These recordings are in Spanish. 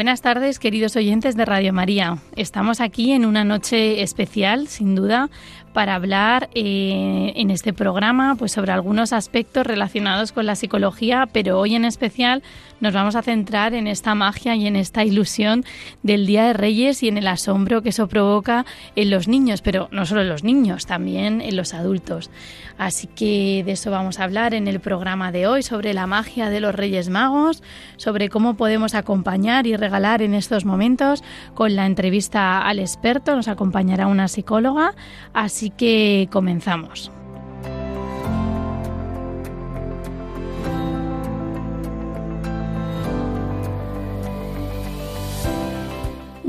Buenas tardes, queridos oyentes de Radio María. Estamos aquí en una noche especial, sin duda, para hablar eh, en este programa pues sobre algunos aspectos relacionados con la psicología, pero hoy en especial nos vamos a centrar en esta magia y en esta ilusión del Día de Reyes y en el asombro que eso provoca en los niños, pero no solo en los niños, también en los adultos. Así que de eso vamos a hablar en el programa de hoy, sobre la magia de los Reyes Magos, sobre cómo podemos acompañar y regalar en estos momentos. Con la entrevista al experto nos acompañará una psicóloga, así que comenzamos.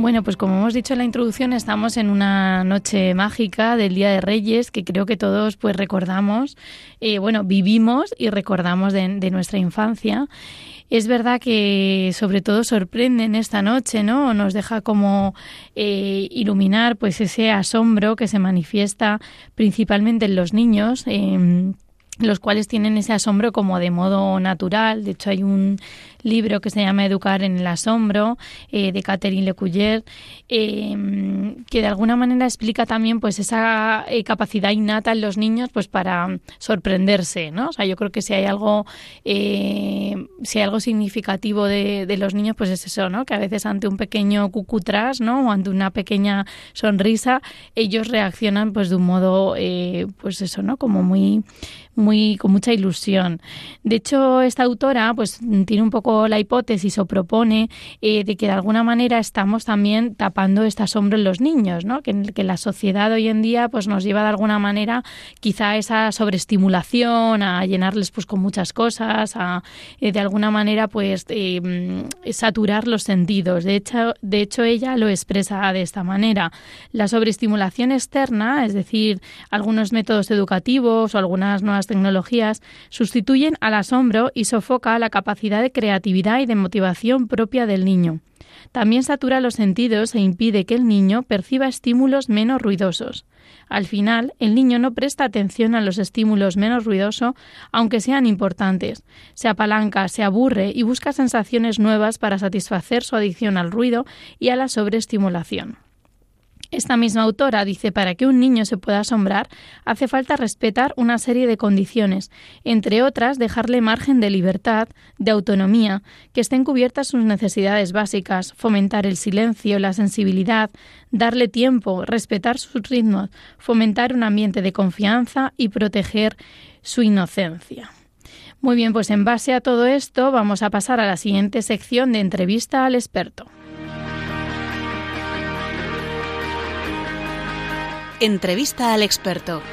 Bueno, pues como hemos dicho en la introducción, estamos en una noche mágica del Día de Reyes que creo que todos pues recordamos, eh, bueno, vivimos y recordamos de, nuestra infancia. Es verdad que sobre todo sorprende en esta noche, ¿no? Nos deja como eh, iluminar pues ese asombro que se manifiesta principalmente en los niños. Em, los cuales tienen ese asombro como de modo natural. De hecho, hay un libro que se llama Educar en el asombro eh, de Catherine Lecuyer, eh, que de alguna manera explica también pues esa eh, capacidad innata en los niños pues para sorprenderse, ¿no? O sea, yo creo que si hay algo si hay algo significativo de, de, los niños pues es eso, ¿no? Que a veces ante un pequeño cucutras, ¿no? O ante una pequeña sonrisa ellos reaccionan pues de un modo pues eso, ¿no? Como muy con mucha ilusión. De hecho, esta autora pues tiene un poco la hipótesis o propone eh, de que de alguna manera estamos también tapando este asombro en los niños, ¿no? Que, la sociedad hoy en día pues nos lleva de alguna manera quizá esa sobreestimulación, a llenarles pues con muchas cosas, a eh, de alguna manera pues eh, saturar los sentidos. De hecho, de hecho ella lo expresa de esta manera. La sobreestimulación externa, es decir, algunos métodos educativos o algunas nuevas tecnologías sustituyen al asombro y sofoca la capacidad de creatividad y de motivación propia del niño. También satura los sentidos e impide que el niño perciba estímulos menos ruidosos. Al final, el niño no presta atención a los estímulos menos ruidosos, aunque sean importantes. Se apalanca, se aburre y busca sensaciones nuevas para satisfacer su adicción al ruido y a la sobreestimulación. Esta misma autora dice, para que un niño se pueda asombrar, hace falta respetar una serie de condiciones, entre otras dejarle margen de libertad, de autonomía, que estén cubiertas sus necesidades básicas, fomentar el silencio, la sensibilidad, darle tiempo, respetar sus ritmos, fomentar un ambiente de confianza y proteger su inocencia. Muy bien, pues en base a todo esto vamos a pasar a la siguiente sección de entrevista al experto. Entrevista al experto.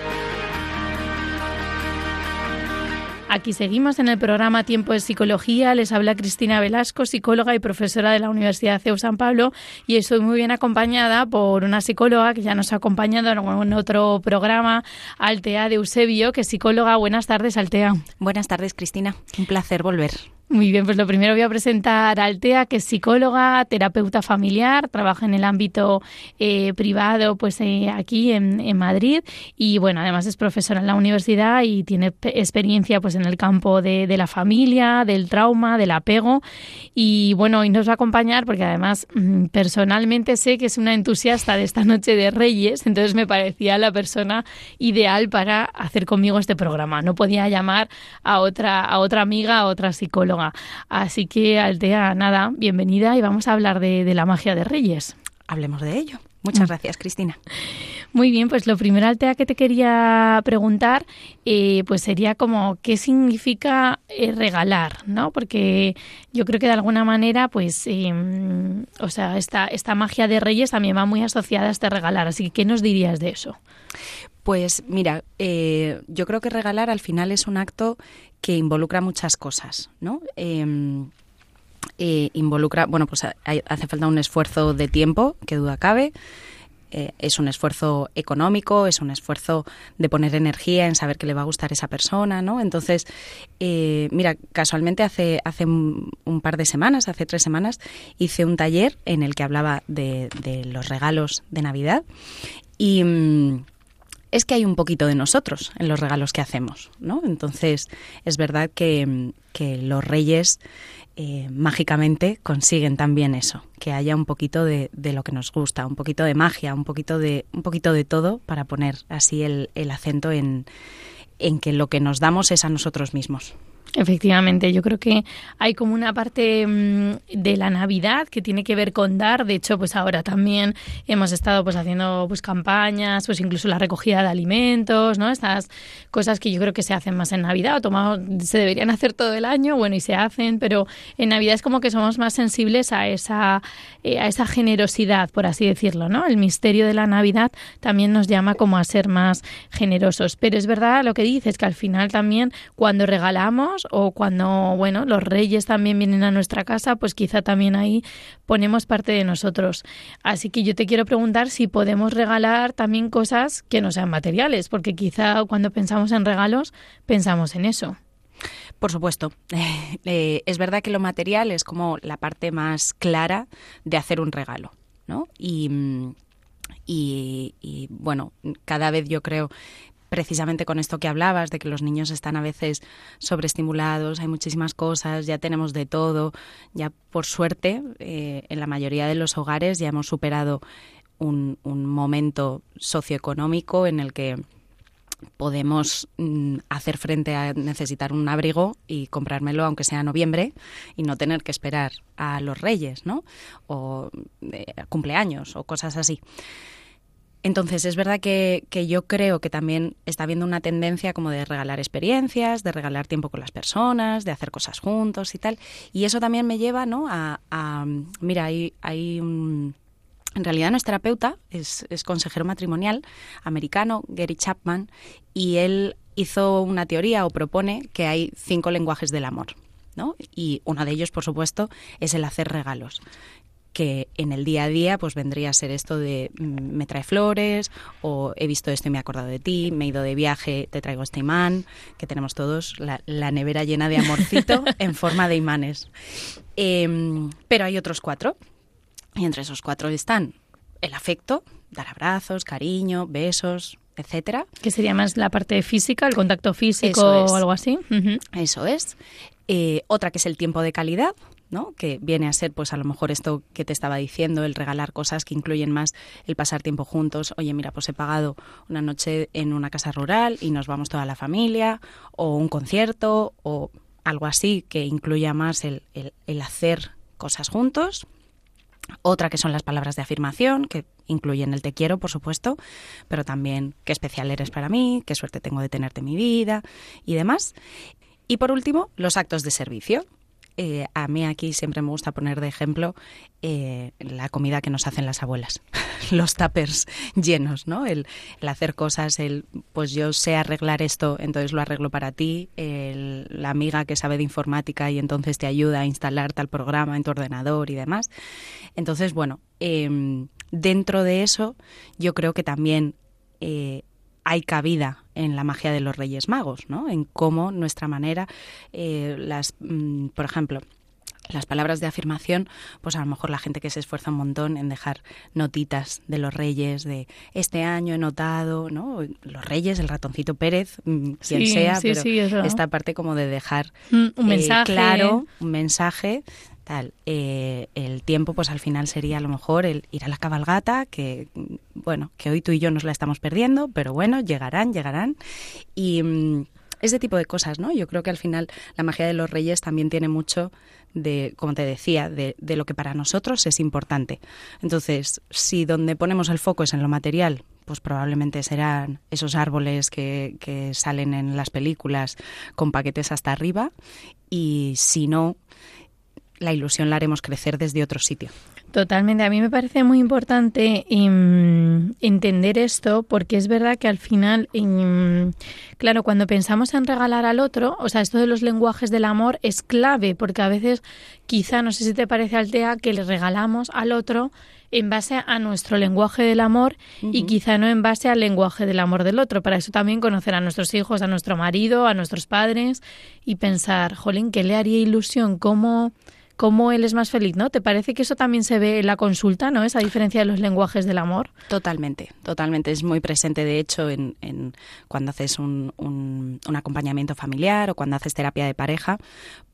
Aquí seguimos en el programa Tiempo de Psicología. Les habla Cristina Velasco, psicóloga y profesora de la Universidad CEU San Pablo. Y estoy muy bien acompañada por una psicóloga que ya nos ha acompañado en otro programa, Altea de Eusebio, que es psicóloga. Buenas tardes, Altea. Buenas tardes, Cristina. Un placer volver. Muy bien, pues lo primero voy a presentar a Altea, que es psicóloga, terapeuta familiar, trabaja en el ámbito eh, privado, pues eh, aquí en, en, Madrid, y bueno, además es profesora en la universidad y tiene experiencia pues en el campo de, de, la familia, del trauma, del apego, y bueno, hoy nos va a acompañar porque además mm, personalmente sé que es una entusiasta de esta noche de Reyes, entonces me parecía la persona ideal para hacer conmigo este programa. No podía llamar a otra, a otra amiga, a otra psicóloga. Así que, Altea, nada, bienvenida y vamos a hablar de, la magia de Reyes. Hablemos de ello. Muchas mm. gracias, Cristina. Muy bien, pues lo primero, Altea, que te quería preguntar, eh, pues sería como, ¿qué significa eh, regalar? ¿no? Porque yo creo que de alguna manera, pues, em, o sea, esta, esta magia de Reyes también va muy asociada a este regalar. Así que, ¿qué nos dirías de eso? Pues mira, eh, yo creo que regalar al final es un acto que involucra muchas cosas, ¿no? Em, eh, involucra, bueno, pues hace falta un esfuerzo de tiempo, que duda cabe. eh, es un esfuerzo económico, es un esfuerzo de poner energía en saber que le va a gustar esa persona, ¿no? Entonces, eh, mira, casualmente hace, hace un, par de semanas, hace tres semanas, hice un taller en el que hablaba de, los regalos de Navidad y... Mm, es que hay un poquito de nosotros en los regalos que hacemos, ¿no? Entonces, es verdad que, que los reyes eh, mágicamente consiguen también eso, que haya un poquito de, de, lo que nos gusta, un poquito de magia, un poquito de, un poquito de todo para poner así el, el acento en, en que lo que nos damos es a nosotros mismos. Efectivamente, yo creo que hay como una parte mm, de la Navidad que tiene que ver con dar. De hecho, pues ahora también hemos estado pues haciendo pues campañas, pues incluso la recogida de alimentos, ¿no? Estas cosas que yo creo que se hacen más en Navidad o tomado, se deberían hacer todo el año, bueno, y se hacen, pero en Navidad es como que somos más sensibles a esa eh, a esa generosidad, por así decirlo, ¿no? El misterio de la Navidad también nos llama como a ser más generosos, pero es verdad lo que dices que al final también cuando regalamos o cuando, bueno, los reyes también vienen a nuestra casa, pues quizá también ahí ponemos parte de nosotros. Así que yo te quiero preguntar si podemos regalar también cosas que no sean materiales, porque quizá cuando pensamos en regalos pensamos en eso. Por supuesto. Eh, es verdad que lo material es como la parte más clara de hacer un regalo, ¿no? Y, y, y, bueno, cada vez yo creo precisamente con esto que hablabas, de que los niños están a veces sobreestimulados, hay muchísimas cosas, ya tenemos de todo, ya por suerte eh, en la mayoría de los hogares ya hemos superado un, momento socioeconómico en el que podemos mm, hacer frente a necesitar un abrigo y comprármelo aunque sea noviembre y no tener que esperar a los reyes, ¿no? O eh, cumpleaños o cosas así. Entonces, es verdad que, yo creo que también está habiendo una tendencia como de regalar experiencias, de regalar tiempo con las personas, de hacer cosas juntos y tal. Y eso también me lleva, ¿no? A, mira, hay, hay un... En realidad no es terapeuta, es, es consejero matrimonial americano, Gary Chapman, y él hizo una teoría o propone que hay cinco lenguajes del amor. ¿no? Y uno de ellos, por supuesto, es el hacer regalos que en el día a día pues vendría a ser esto de mm, me trae flores o he visto esto y me he acordado de ti, me he ido de viaje, te traigo este imán, que tenemos todos la, nevera llena de amorcito en forma de imanes. Em, pero hay otros cuatro y entre esos cuatro están el afecto, dar abrazos, cariño, besos, etcétera. Que sería más la parte física, el contacto físico o algo así. Eso es. Eh, otra que es el tiempo de calidad, ¿no? Que viene a ser, pues a lo mejor esto que te estaba diciendo, el regalar cosas que incluyen más el pasar tiempo juntos. Oye, mira, pues he pagado una noche en una casa rural y nos vamos toda la familia, o un concierto, o algo así que incluya más el, el, hacer cosas juntos. Otra que son las palabras de afirmación, que incluyen el te quiero, por supuesto, pero también qué especial eres para mí, qué suerte tengo de tenerte en mi vida y demás. Y por último, los actos de servicio, eh, a mí aquí siempre me gusta poner de ejemplo eh, la comida que nos hacen las abuelas, los tuppers llenos, ¿no? El, hacer cosas, el pues yo sé arreglar esto, entonces lo arreglo para ti, la amiga que sabe de informática y entonces te ayuda a instalar tal programa en tu ordenador y demás. Entonces, bueno, em, dentro de eso yo creo que también eh, hay cabida en la magia de los Reyes Magos, ¿no? En cómo nuestra manera, eh, las, mm, por ejemplo, las palabras de afirmación, pues a lo mejor la gente que se esfuerza un montón en dejar notitas de los reyes, de este año he notado, ¿no? Los reyes, el ratoncito Pérez, mm, quien sea, pero esta parte como de dejar mm, un mensaje. Eh, claro, un mensaje eh, el tiempo, pues al final sería a lo mejor el ir a la cabalgata, que bueno, que hoy tú y yo nos la estamos perdiendo, pero bueno, llegarán, llegarán. Y mm, ese tipo de cosas, ¿no? Yo creo que al final la magia de los reyes también tiene mucho de, como te decía, de, de, lo que para nosotros es importante. Entonces, si donde ponemos el foco es en lo material, pues probablemente serán esos árboles que, que salen en las películas con paquetes hasta arriba. Y si no, la ilusión la haremos crecer desde otro sitio. Totalmente. A mí me parece muy importante em, entender esto porque es verdad que al final, em, claro, cuando pensamos en regalar al otro, o sea, esto de los lenguajes del amor es clave porque a veces quizá, no sé si te parece, Altea, que le regalamos al otro en base a nuestro lenguaje del amor y quizá no en base al lenguaje del amor del otro. Para eso también conocer a nuestros hijos, a nuestro marido, a nuestros padres y pensar, jolín, ¿qué le haría ilusión? ¿Cómo, cómo él es más feliz, ¿no? ¿Te parece que eso también se ve en la consulta, ¿no? Esa diferencia de los lenguajes del amor. Totalmente, totalmente. Es muy presente, de hecho, en, en cuando haces un, un, un acompañamiento familiar o cuando haces terapia de pareja,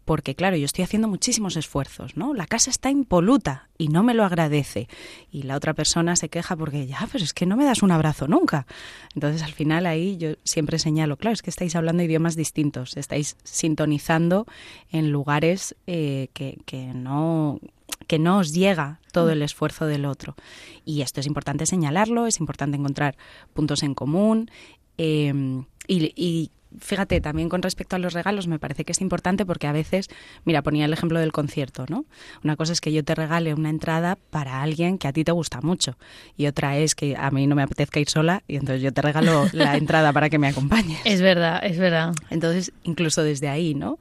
porque claro, yo estoy haciendo muchísimos esfuerzos, ¿no? La casa está impoluta y no me lo agradece. Y la otra persona se queja porque ya, pero es que no me das un abrazo nunca. Entonces al final ahí yo siempre señalo, claro, es que estáis hablando idiomas distintos, estáis sintonizando en lugares eh, que, que no que no os llega todo el esfuerzo del otro. Y esto es importante señalarlo, es importante encontrar puntos en común eh, y, y fíjate, también con respecto a los regalos, me parece que es importante porque a veces, mira, ponía el ejemplo del concierto, ¿no? Una cosa es que yo te regale una entrada para alguien que a ti te gusta mucho y otra es que a mí no me apetezca ir sola y entonces yo te regalo la entrada para que me acompañes. Es verdad, es verdad. Entonces, incluso desde ahí, ¿no?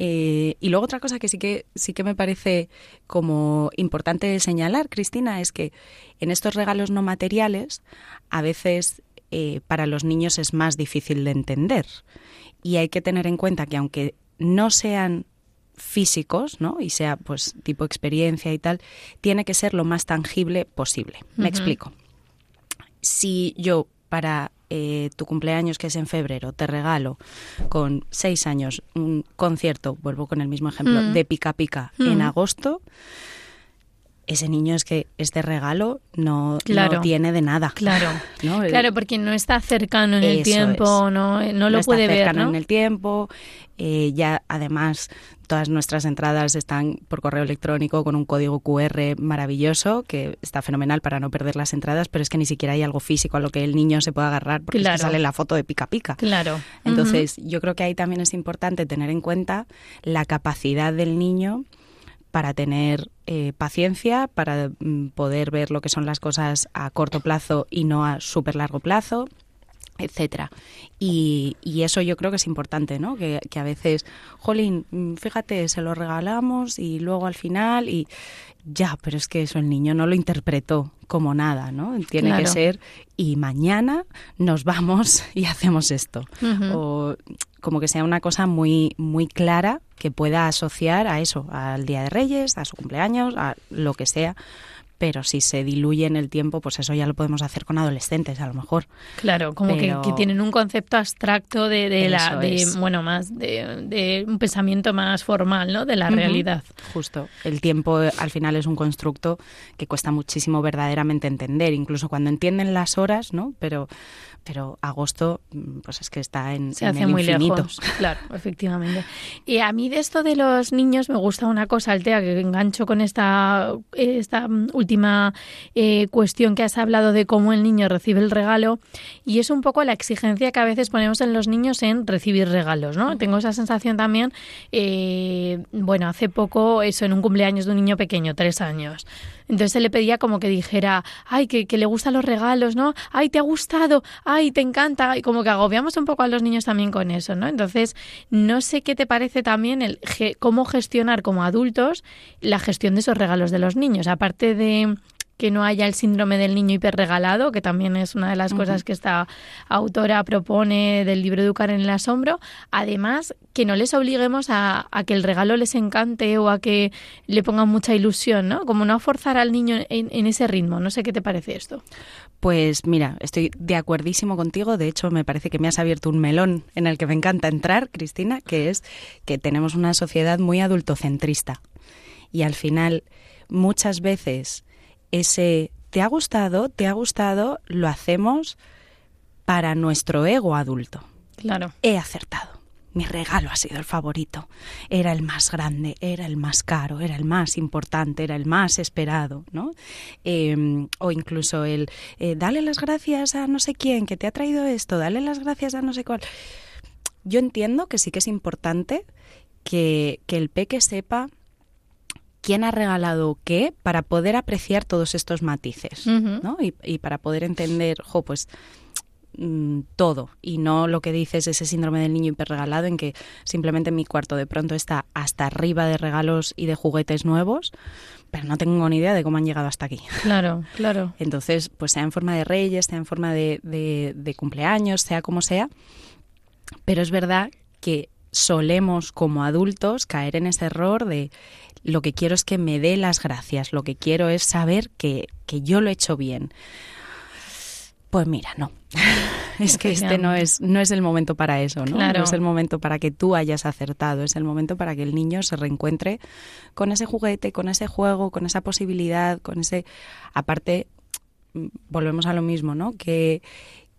Eh, y luego otra cosa que sí que sí que me parece como importante señalar, Cristina, es que en estos regalos no materiales a veces eh, para los niños es más difícil de entender. Y hay que tener en cuenta que aunque no sean físicos, ¿no? Y sea pues tipo experiencia y tal, tiene que ser lo más tangible posible. Me explico. Si yo para eh, tu cumpleaños que es en febrero te regalo con seis años un concierto, vuelvo con el mismo ejemplo, Mm. de pica pica Mm. en agosto, ese niño es que este regalo no, Claro. no tiene de nada. Claro. Claro, porque no está cercano en el tiempo, es. no, no lo está puede ver, cercano ¿no? en el tiempo. eh, ya además todas nuestras entradas están por correo electrónico con un código QR maravilloso que está fenomenal para no perder las entradas, pero es que ni siquiera hay algo físico a lo que el niño se pueda agarrar porque es que sale la foto de pica pica. Claro. Entonces, yo creo que ahí también es importante tener en cuenta la capacidad del niño para tener eh, paciencia, para mm, poder ver lo que son las cosas a corto plazo y no a súper largo plazo etcétera. Y, y eso yo creo que es importante no que, que a veces jolín mm, fíjate se lo regalamos y luego al final y ya pero es que eso el niño no lo interpretó como nada no tiene que ser y mañana nos vamos y hacemos esto o como que sea una cosa muy muy clara que pueda asociar a eso al día de Reyes a su cumpleaños a lo que sea pero si se diluye en el tiempo pues eso ya lo podemos hacer con adolescentes a lo mejor Claro, como que- Pero- que, tienen un concepto abstracto de, de la, de, bueno, más de, de un pensamiento más formal, ¿no? De la realidad. Justo. El tiempo eh, al final es un constructo que cuesta muchísimo verdaderamente entender, incluso cuando entienden las horas, ¿no? Pero, pero agosto, mm, pues es que está en, Se en hace el muy infinito. lejos. Claro, efectivamente. Y a mí de esto de los niños me gusta una cosa, Altea, que engancho con esta, esta mm, última eh, cuestión que has hablado de cómo el niño recibe el regalo, y es un poco la exigencia que a veces ponemos en los niños en recibir regalos, ¿no? Tengo esa sensación también, eh, bueno, hace poco, eso, en un cumpleaños de un niño pequeño, tres años. Entonces se le pedía como que dijera, ay, que, que le gustan los regalos, ¿no? Ay, te ha gustado, ay, te encanta. Y como que agobiamos un poco a los niños también con eso, ¿no? Entonces, no sé qué te parece también el cómo gestionar como adultos la gestión de esos regalos de los niños. Aparte de que no haya el síndrome del niño hiperregalado, que también es una de las cosas que esta autora propone del libro Educar en el Asombro. Además, que no les obliguemos a, a que el regalo les encante o a que le pongan mucha ilusión, ¿no? Como no forzar al niño en, en ese ritmo. No sé qué te parece esto. Pues mira, estoy de acuerdísimo contigo. De hecho, me parece que me has abierto un melón en el que me encanta entrar, Cristina, que es que tenemos una sociedad muy adultocentrista. Y al final, muchas veces, ese te ha gustado, te ha gustado, lo hacemos para nuestro ego adulto. Claro. He acertado. Mi regalo ha sido el favorito. Era el más grande, era el más caro, era el más importante, era el más esperado, ¿no? Eh, o incluso el eh, dale las gracias a no sé quién que te ha traído esto, dale las gracias a no sé cuál. Yo entiendo que sí que es importante que, que el peque sepa quién ha regalado qué para poder apreciar todos estos matices. ¿no? Y, y para poder entender, jo, pues mm, todo y no lo que dices ese síndrome del niño hiperregalado en que simplemente mi cuarto de pronto está hasta arriba de regalos y de juguetes nuevos, pero no tengo ni idea de cómo han llegado hasta aquí. Claro, claro. Entonces, pues sea en forma de reyes, sea en forma de, de cumpleaños, sea como sea, pero es verdad que solemos como adultos caer en ese error de lo que quiero es que me dé las gracias, lo que quiero es saber que, que yo lo he hecho bien. Pues mira, no. es que este no es, no es el momento para eso, ¿no? No es el momento para que tú hayas acertado, es el momento para que el niño se reencuentre con ese juguete, con ese juego, con esa posibilidad, con ese... Aparte, volvemos a lo mismo, ¿no? Que,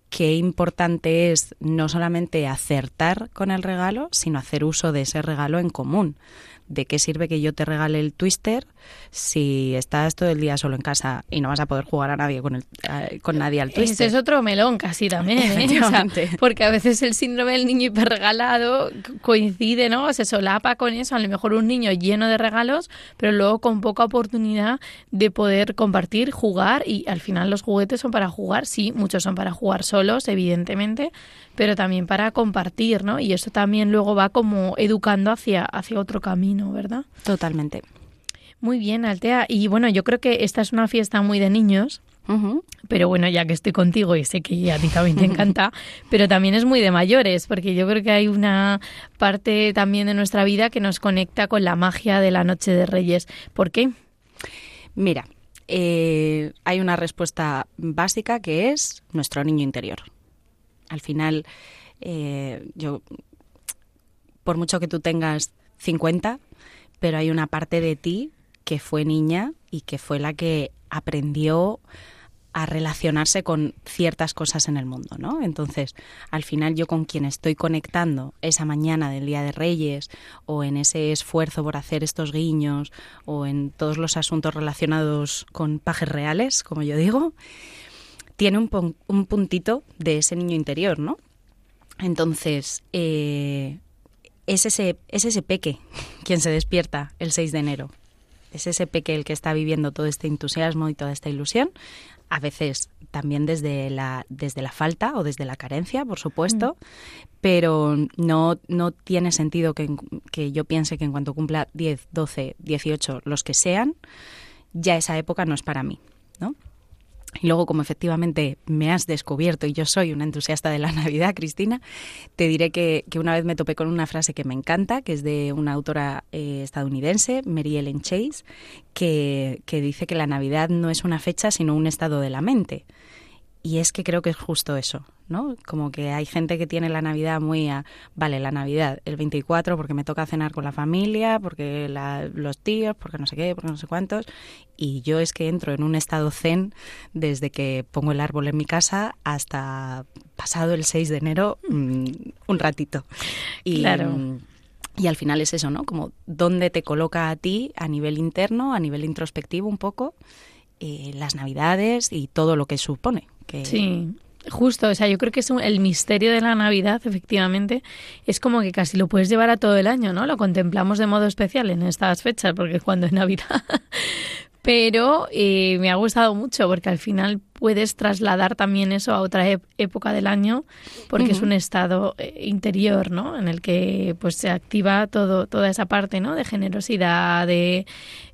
qué importante es no solamente acertar con el regalo, sino hacer uso de ese regalo en común. ¿de qué sirve que yo te regale el twister si estás todo el día solo en casa y no vas a poder jugar a nadie con, el, con nadie al twister? Ese es otro melón casi también, ¿eh? porque a veces el síndrome del niño hiperregalado coincide, ¿no? Se solapa con eso, a lo mejor un niño lleno de regalos, pero luego con poca oportunidad de poder compartir, jugar y al final los juguetes son para jugar, sí, muchos son para jugar solos, evidentemente, pero también para compartir, ¿no? Y eso también luego va como educando hacia, hacia otro camino, ¿verdad? Totalmente. Muy bien, Altea. Y bueno, yo creo que esta es una fiesta muy de niños. Pero bueno, ya que estoy contigo y sé que a ti también te encanta, pero también es muy de mayores, porque yo creo que hay una parte también de nuestra vida que nos conecta con la magia de la Noche de Reyes. ¿Por qué? Mira, eh, hay una respuesta básica que es nuestro niño interior. Al final, eh, yo, por mucho que tú tengas 50, pero hay una parte de ti que fue niña y que fue la que aprendió a relacionarse con ciertas cosas en el mundo, ¿no? Entonces, al final yo con quien estoy conectando esa mañana del Día de Reyes o en ese esfuerzo por hacer estos guiños o en todos los asuntos relacionados con pajes reales, como yo digo, tiene un, un puntito de ese niño interior, ¿no? Entonces, eh, es, ese, es ese peque quien se despierta el 6 de enero. Es ese peque el que está viviendo todo este entusiasmo y toda esta ilusión. A veces también desde la, desde la falta o desde la carencia, por supuesto, mm. pero no, no tiene sentido que, que yo piense que en cuanto cumpla 10, 12, 18, los que sean, ya esa época no es para mí. Y luego, como efectivamente me has descubierto y yo soy una entusiasta de la Navidad, Cristina, te diré que, una vez me topé con una frase que me encanta, que es de una autora eh, estadounidense, Mary Ellen Chase, que, que dice que la Navidad no es una fecha, sino un estado de la mente. Y es que creo que es justo eso, ¿no? Como que hay gente que tiene la Navidad muy a, vale, la Navidad, el 24 porque me toca cenar con la familia, porque los tíos, porque no sé qué, porque no sé cuántos. Y yo es que entro en un estado zen desde que pongo el árbol en mi casa hasta pasado el 6 de enero, mm, un ratito. Y, claro. Y al final es eso, ¿no? Como dónde te coloca a ti a nivel interno, a nivel introspectivo un poco, eh, las Navidades y todo lo que supone. Sí, justo. O sea, yo creo que es el misterio de la Navidad, efectivamente, es como que casi lo puedes llevar a todo el año, ¿no? Lo contemplamos de modo especial en estas fechas, porque es cuando es Navidad. Pero eh, me ha gustado mucho porque al final puedes trasladar también eso a otra época del año porque es un estado eh, interior, ¿no? En el que pues se activa todo toda esa parte, ¿no? De generosidad, de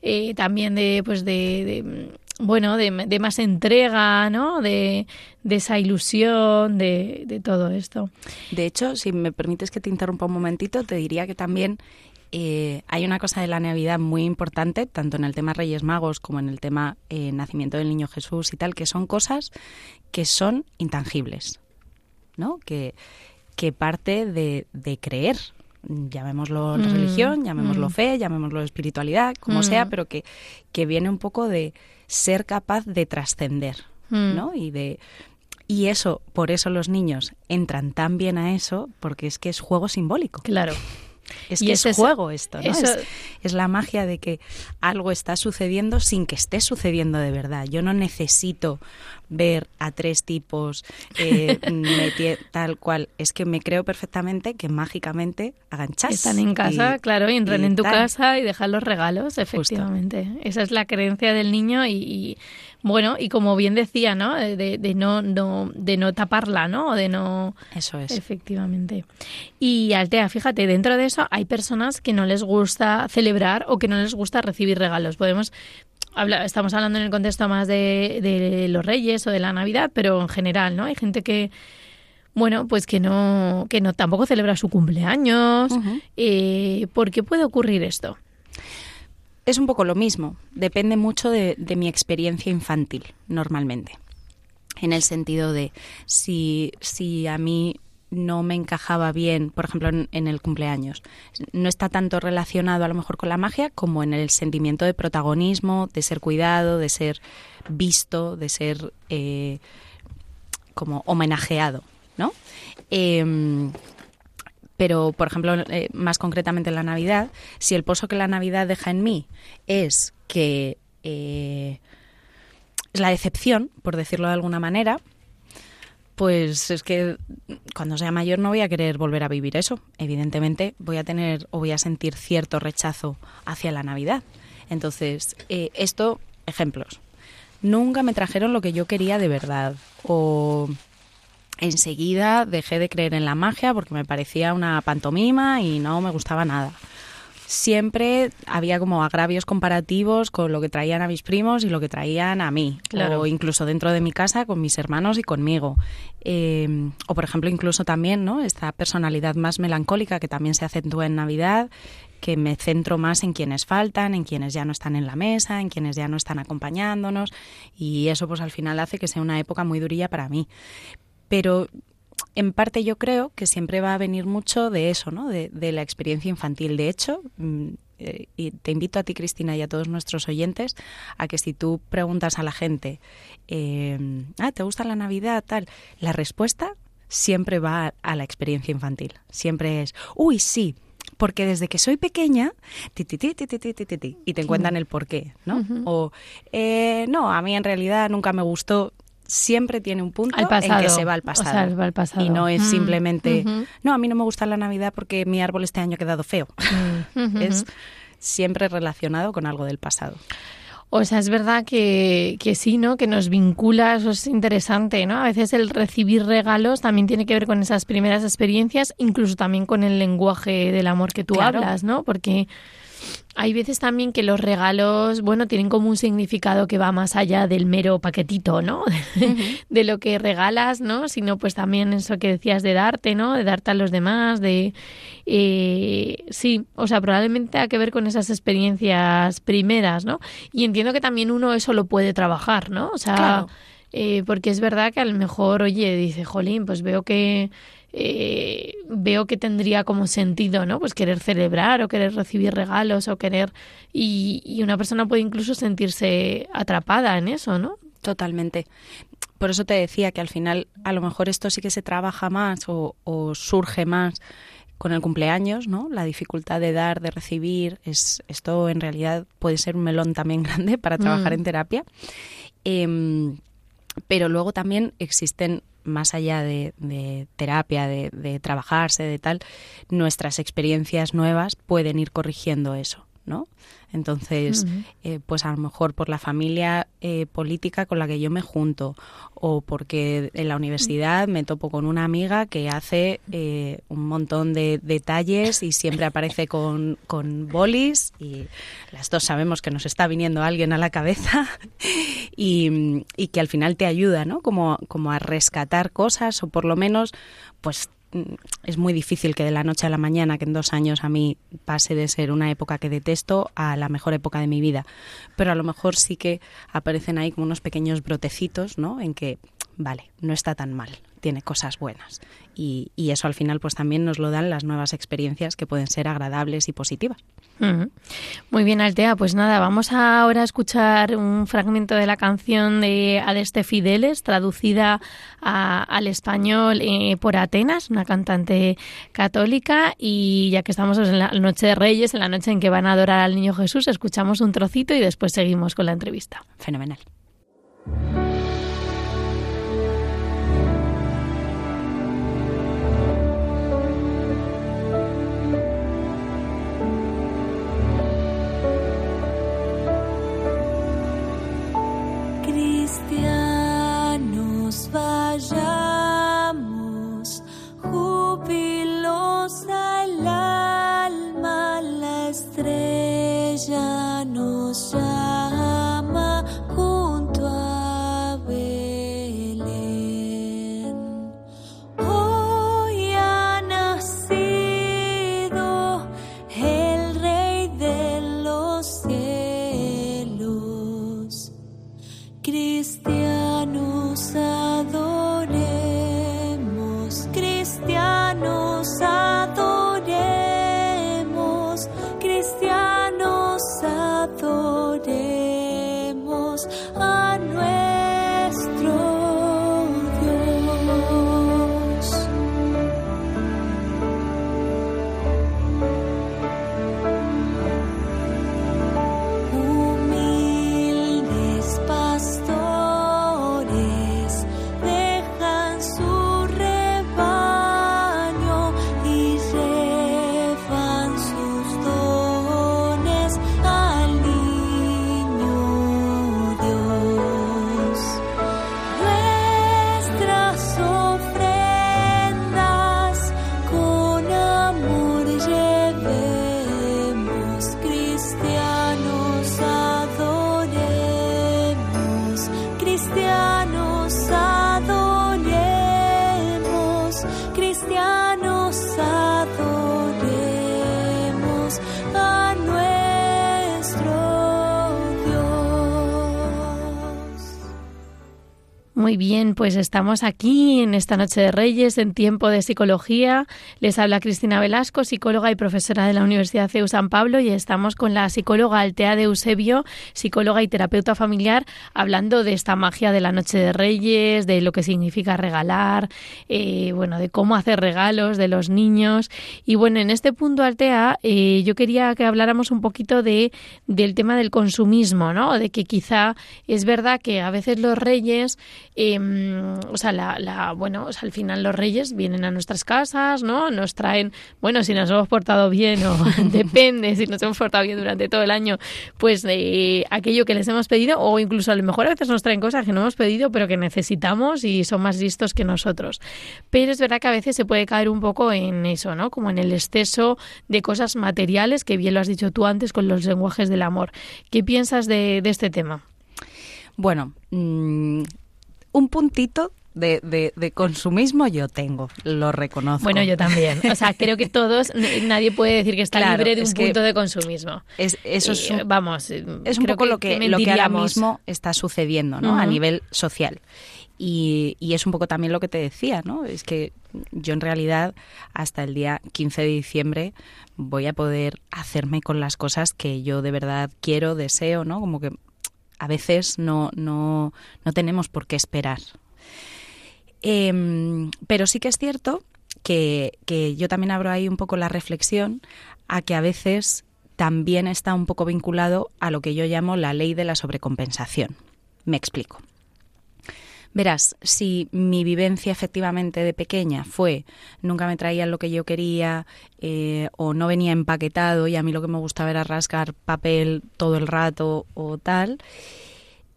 eh, también de pues de bueno, de, más entrega, ¿no? De, de esa ilusión, de, de, todo esto. De hecho, si me permites que te interrumpa un momentito, te diría que también eh, hay una cosa de la Navidad muy importante, tanto en el tema Reyes Magos como en el tema eh, Nacimiento del Niño Jesús y tal, que son cosas que son intangibles, ¿no? Que, que parte de creer, llamémoslo mm, religión, llamémoslo mm. fe, llamémoslo espiritualidad, como sea, mm. pero que, que viene un poco de ser capaz de trascender, ¿no? Y de y eso, por eso los niños entran tan bien a eso, porque es que es juego simbólico. Claro. Es que es juego esto, ¿no? Es, la magia de que algo está sucediendo sin que esté sucediendo de verdad. Yo no necesito ver a tres tipos eh, tal cual. Es que me creo perfectamente que mágicamente hagan chas. Están en casa, claro, y entran en tu casa y dejan los regalos, efectivamente. Esa es la creencia del niño y Bueno, y como bien decía, ¿no? De, de, no, no, de no taparla, ¿no? De no... Eso es. Efectivamente. Y Altea, fíjate, dentro de eso hay personas que no les gusta celebrar o que no les gusta recibir regalos. Podemos Habla, estamos hablando en el contexto más de, de, los Reyes o de la Navidad, pero en general, ¿no? Hay gente que, bueno, pues que no, que no tampoco celebra su cumpleaños. eh, ¿Por qué puede ocurrir esto? Es un poco lo mismo, depende mucho de, mi experiencia infantil, normalmente. En el sentido de si, si a mí no me encajaba bien, por ejemplo, en, el cumpleaños. No está tanto relacionado a lo mejor con la magia como en el sentimiento de protagonismo, de ser cuidado, de ser visto, de ser eh, como homenajeado, ¿no? Eh, pero, por ejemplo, eh, más concretamente en la Navidad, si el pozo que la Navidad deja en mí es que eh, es la decepción, por decirlo de alguna manera, pues es que cuando sea mayor no voy a querer volver a vivir eso. Evidentemente voy a tener o voy a sentir cierto rechazo hacia la Navidad. Entonces, eh, esto, ejemplos. Nunca me trajeron lo que yo quería de verdad. O enseguida dejé de creer en la magia porque me parecía una pantomima y no me gustaba nada. Siempre había como agravios comparativos con lo que traían a mis primos y lo que traían a mí, Claro. o incluso dentro de mi casa con mis hermanos y conmigo. Eh, o por ejemplo incluso también, ¿no? Esta personalidad más melancólica que también se acentúa en Navidad, que me centro más en quienes faltan, en quienes ya no están en la mesa, en quienes ya no están acompañándonos y eso pues al final hace que sea una época muy durilla para mí pero en parte yo creo que siempre va a venir mucho de eso, ¿no? De, de la experiencia infantil. De hecho, mm, eh, y te invito a ti, Cristina, y a todos nuestros oyentes, a que si tú preguntas a la gente, eh, ah, ¿te gusta la Navidad? Tal, la respuesta siempre va a, a la experiencia infantil. Siempre es, uy, sí, porque desde que soy pequeña, ti, ti, ti, ti, ti, ti, ti, ti, ti", y te cuentan el por qué, ¿no? O, eh, no, a mí en realidad nunca me gustó. Siempre tiene un punto en que se va al O pasado. sea, va al pasado. Y no es Mm. simplemente, no, a mí no me gusta la Navidad porque mi árbol este año ha quedado feo. Ujú. es siempre relacionado con algo del pasado. O sea, es verdad que, que sí, ¿no? Que nos vincula, eso es interesante, ¿no? A veces el recibir regalos también tiene que ver con esas primeras experiencias, incluso también con el lenguaje del amor que tú Claro. hablas, ¿no? Porque hay veces también que los regalos, bueno, tienen como un significado que va más allá del mero paquetito, ¿no? de lo que regalas, ¿no? Sino pues también eso que decías de darte, ¿no? De darte a los demás, de... eh, sí, o sea, probablemente tenga que ver con esas experiencias primeras, ¿no? Y entiendo que también uno eso lo puede trabajar, ¿no? O sea, Claro. eh, porque es verdad que a lo mejor, oye, dice, jolín, pues veo que... eh, veo que tendría como sentido, ¿no? Pues querer celebrar o querer recibir regalos o querer... Y, y una persona puede incluso sentirse atrapada en eso, ¿no? Totalmente. Por eso te decía que al final a lo mejor esto sí que se trabaja más o, o surge más con el cumpleaños, ¿no? La dificultad de dar, de recibir, es esto en realidad puede ser un melón también grande para trabajar Mm. en terapia. Em, pero luego también existen más allá de, terapia, de, de trabajarse, de tal, nuestras experiencias nuevas pueden ir corrigiendo eso, ¿no? Entonces, eh, pues a lo mejor por la familia eh, política con la que yo me junto o porque en la universidad me topo con una amiga que hace eh, un montón de detalles y siempre aparece con, con bolis y las dos sabemos que nos está viniendo alguien a la cabeza y, y que al final te ayuda, ¿no? Como, como a rescatar cosas o por lo menos, pues es muy difícil que de la noche a la mañana, que en dos años a mí pase de ser una época que detesto a la mejor época de mi vida. Pero a lo mejor sí que aparecen ahí como unos pequeños brotecitos, ¿no? En que, vale, no está tan mal, tiene cosas buenas. Y, y eso al final pues también nos lo dan las nuevas experiencias que pueden ser agradables y positivas. Muy bien, Altea. Pues nada, vamos ahora a escuchar un fragmento de la canción de Adeste Fideles, traducida a- al español eh, por Atenas, una cantante católica. Y ya que estamos en la Noche de Reyes, en la noche en que van a adorar al Niño Jesús, escuchamos un trocito y después seguimos con la entrevista. Fenomenal. ya no se Muy bien, pues estamos aquí en esta Noche de Reyes, en tiempo de psicología. Les habla Cristina Velasco, psicóloga y profesora de la Universidad CEU San Pablo, y estamos con la psicóloga Altea de Eusebio, psicóloga y terapeuta familiar, hablando de esta magia de la Noche de Reyes, de lo que significa regalar, eh, bueno, de cómo hacer regalos de los niños. Y bueno, en este punto, Altea, eh, yo quería que habláramos un poquito de, del tema del consumismo, ¿no? De que quizá es verdad que a veces los reyes Em, o sea, la, bueno, o sea, al final los reyes vienen a nuestras casas, ¿no? Nos traen, bueno, si nos hemos portado bien o depende si nos hemos portado bien durante todo el año, pues de aquello que les hemos pedido o incluso a lo mejor a veces nos traen cosas que no hemos pedido pero que necesitamos y son más listos que nosotros. Pero es verdad que a veces se puede caer un poco en eso, ¿no? Como en el exceso de cosas materiales que bien lo has dicho tú antes con los lenguajes del amor. ¿Qué piensas de, este tema? Bueno, mmm, un puntito de, de, consumismo yo tengo, lo reconozco. Bueno, yo también. O sea, creo que todos, nadie puede decir que está libre de un punto de consumismo. Es, eso es, un, vamos, es un poco lo que, lo que ahora mismo está sucediendo ¿no? a nivel social. Y, y, es un poco también lo que te decía, ¿no? Es que yo en realidad hasta el día 15 de diciembre voy a poder hacerme con las cosas que yo de verdad quiero, deseo, ¿no? Como que a veces no, no, no tenemos por qué esperar. Em, pero sí que es cierto que, que yo también abro ahí un poco la reflexión a que a veces también está un poco vinculado a lo que yo llamo la ley de la sobrecompensación. Me explico. Verás, si mi vivencia efectivamente de pequeña fue nunca me traían lo que yo quería eh, o no venía empaquetado y a mí lo que me gustaba era rascar papel todo el rato o tal,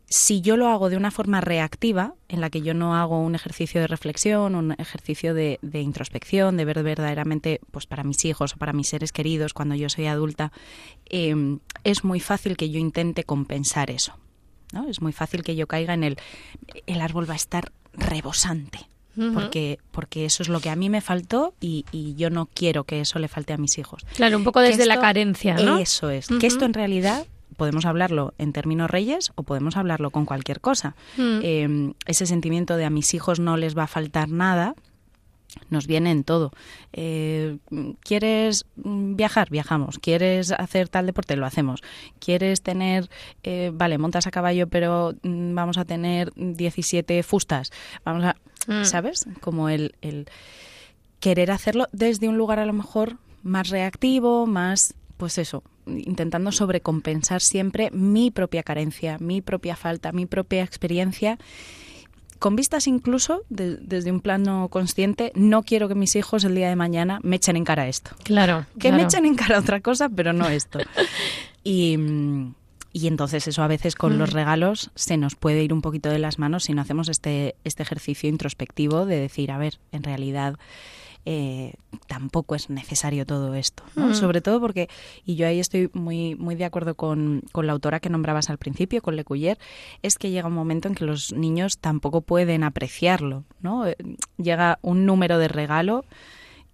si yo lo hago de una forma reactiva, en la que yo no hago un ejercicio de reflexión, un ejercicio de, introspección, de ver verdaderamente, pues para mis hijos o para mis seres queridos cuando yo soy adulta, eh, es muy fácil que yo intente compensar eso. ¿No? Es muy fácil que yo caiga en el el árbol va a estar rebosante. Porque, porque eso es lo que a mí me faltó y, yo no quiero que eso le falte a mis hijos. Claro, un poco desde la carencia, ¿no? Eso es. Que esto en realidad podemos hablarlo en términos reyes o podemos hablarlo con cualquier cosa. Mm. Em, ese sentimiento de a mis hijos no les va a faltar nada, nos viene en todo. Eh, ¿Quieres viajar? Viajamos. ¿Quieres hacer tal deporte? Lo hacemos. ¿Quieres tener, eh, vale, montas a caballo, pero mm, vamos a tener 17 fustas? Vamos a, mm. ¿sabes? Como el, el querer hacerlo desde un lugar a lo mejor más reactivo, más, pues eso, intentando sobrecompensar siempre mi propia carencia, mi propia falta, mi propia experiencia con vistas incluso, desde un plano consciente, no quiero que mis hijos el día de mañana me echen en cara esto. Claro. Que me echen en cara otra cosa, pero no esto. y, entonces eso a veces con los mm. regalos se nos puede ir un poquito de las manos si no hacemos este, este ejercicio introspectivo de decir, a ver, en realidad eh, tampoco es necesario todo esto. Mm. Sobre todo porque, y yo ahí estoy muy, muy de acuerdo con, con la autora que nombrabas al principio, con Lecuyer, es que llega un momento en que los niños tampoco pueden apreciarlo. ¿no? Eh, llega un número de regalo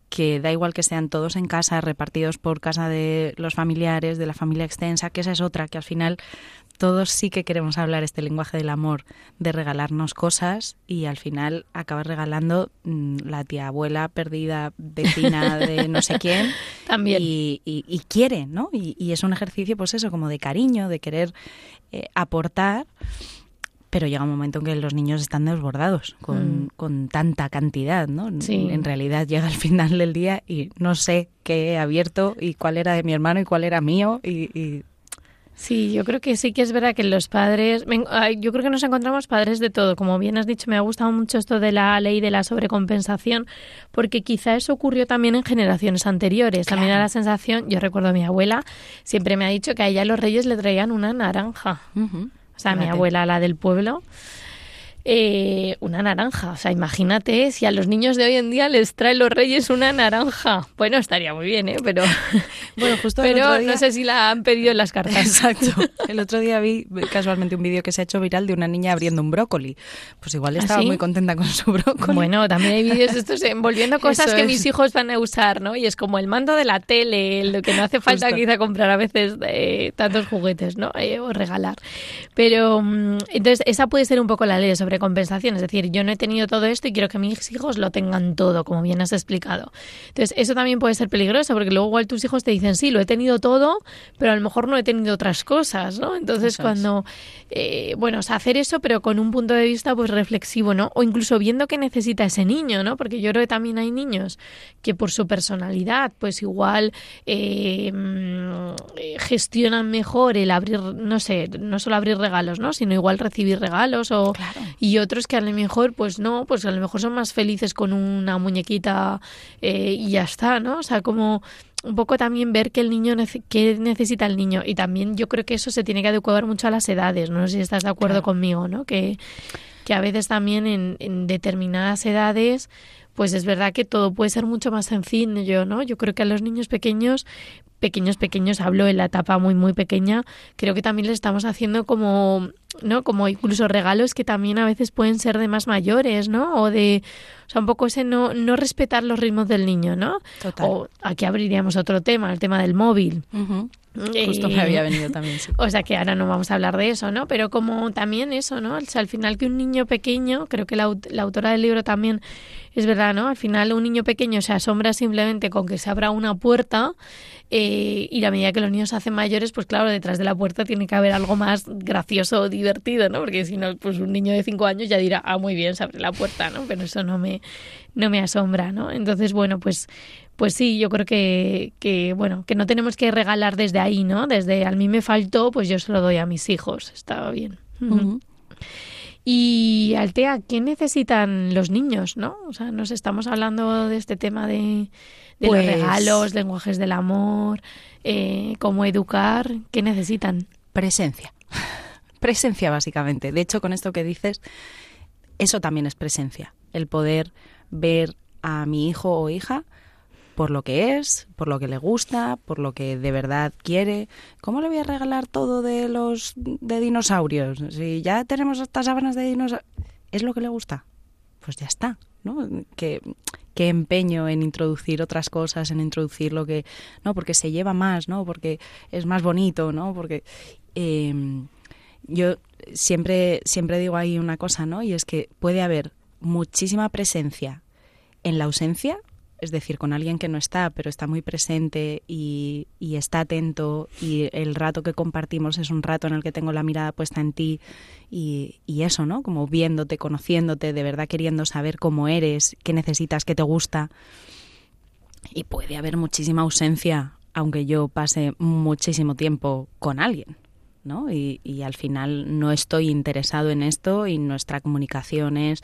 que da igual que sean todos en casa, repartidos por casa de los familiares, de la familia extensa, que esa es otra, que al final todos sí que queremos hablar este lenguaje del amor, de regalarnos cosas y al final acabas regalando mm, la tía abuela perdida, vecina de no sé quién. También. Y, quiere, ¿no? Y, es un ejercicio, pues eso, como de cariño, de querer eh, aportar. Pero llega un momento en que los niños están desbordados con, mm. con tanta cantidad, ¿no? En realidad llega el final del día y no sé qué he abierto y cuál era de mi hermano y cuál era mío y Sí, yo creo que sí que es verdad que los padres, yo creo que nos encontramos padres de todo. Como bien has dicho, me ha gustado mucho esto de la ley de la sobrecompensación, porque quizá eso ocurrió también en generaciones anteriores. También a la sensación, yo recuerdo a mi abuela, siempre me ha dicho que a ella los reyes le traían una naranja. O sea, mi abuela, la del pueblo, eh, una naranja. O sea, imagínate si a los niños de hoy en día les traen los reyes una naranja. Bueno, estaría muy bien, ¿eh? Pero, bueno, justo Pero no sé si la han pedido en las cartas. Exacto. El otro día vi casualmente un vídeo que se ha hecho viral de una niña abriendo un brócoli. Pues igual ¿Ah, estaba muy contenta con su brócoli. Bueno, también hay vídeos estos envolviendo cosas que mis hijos van a usar, ¿no? Y es como el mando de la tele, lo que no hace falta quizá comprar a veces tantos juguetes, ¿no? Eh, o regalar. Pero mm, entonces esa puede ser un poco la ley sobre sobrecompensación. Es decir, yo no he tenido todo esto y quiero que mis hijos lo tengan todo, como bien has explicado. Entonces, eso también puede ser peligroso, porque luego igual tus hijos te dicen, sí, lo he tenido todo, pero a lo mejor no he tenido otras cosas, ¿no? Entonces, cuando, eh, bueno, o sea, hacer eso, pero con un punto de vista, pues, reflexivo, ¿no? O incluso viendo qué necesita ese niño, ¿no? Porque yo creo que también hay niños que por su personalidad, pues, igual eh, mm, gestionan mejor el abrir, no sé, no solo abrir regalos, ¿no? Sino igual recibir regalos o... Y otros que a lo mejor, pues no, pues a lo mejor son más felices con una muñequita eh, y ya está, ¿no? O sea, como un poco también ver que el niño qué necesita el niño. Y también yo creo que eso se tiene que adecuar mucho a las edades no sé si estás de acuerdo conmigo no que, que a veces también en, en, determinadas edades pues es verdad que todo puede ser mucho más sencillo no yo creo que a los niños pequeños pequeños pequeños hablo en la etapa muy muy pequeña creo que también les estamos haciendo como no como incluso regalos que también a veces pueden ser de más mayores no o de o sea un poco ese no no respetar los ritmos del niño no Total. o aquí abriríamos otro tema el tema del móvil Justo me había venido también. Sí. O sea que ahora no vamos a hablar de eso, ¿no? Pero como también eso, ¿no? O sea, al final que un niño pequeño, creo que la, la, autora del libro también es verdad, ¿no? Al final un niño pequeño se asombra simplemente con que se abra una puerta eh, y a medida que los niños se hacen mayores, pues claro, detrás de la puerta tiene que haber algo más gracioso o divertido, ¿no? Porque si no, pues un niño de cinco años ya dirá, ah, muy bien, se abre la puerta, ¿no? Pero eso no me, no me asombra, ¿no? Entonces, bueno, pues pues sí, yo creo que, que, bueno, que no tenemos que regalar desde ahí, ¿no? Desde a mí me faltó, pues yo se lo doy a mis hijos. Está bien. Uh -huh. Y Altea, ¿qué necesitan los niños, no? O sea, nos estamos hablando de este tema de, de pues... los regalos, lenguajes del amor, eh, cómo educar, ¿qué necesitan? Presencia. Presencia, básicamente. De hecho, con esto que dices, eso también es presencia. El poder ver a mi hijo o hija por lo que es, por lo que le gusta, por lo que de verdad quiere. ¿Cómo le voy a regalar todo de los de dinosaurios? Si ya tenemos estas sábanas de dinosaurios, ¿es lo que le gusta? Pues ya está, ¿no? Que, que empeño en introducir otras cosas, en introducir lo que, no, porque se lleva más, ¿no? Porque es más bonito, ¿no? Porque eh, yo siempre siempre digo ahí una cosa, ¿no? Y es que puede haber muchísima presencia en la ausencia es decir, con alguien que no está, pero está muy presente y, y, está atento y el rato que compartimos es un rato en el que tengo la mirada puesta en ti y, y, eso, ¿no? Como viéndote, conociéndote, de verdad queriendo saber cómo eres, qué necesitas, qué te gusta. Y puede haber muchísima ausencia, aunque yo pase muchísimo tiempo con alguien. ¿No? Y, y, al final no estoy interesado en esto y nuestra comunicación es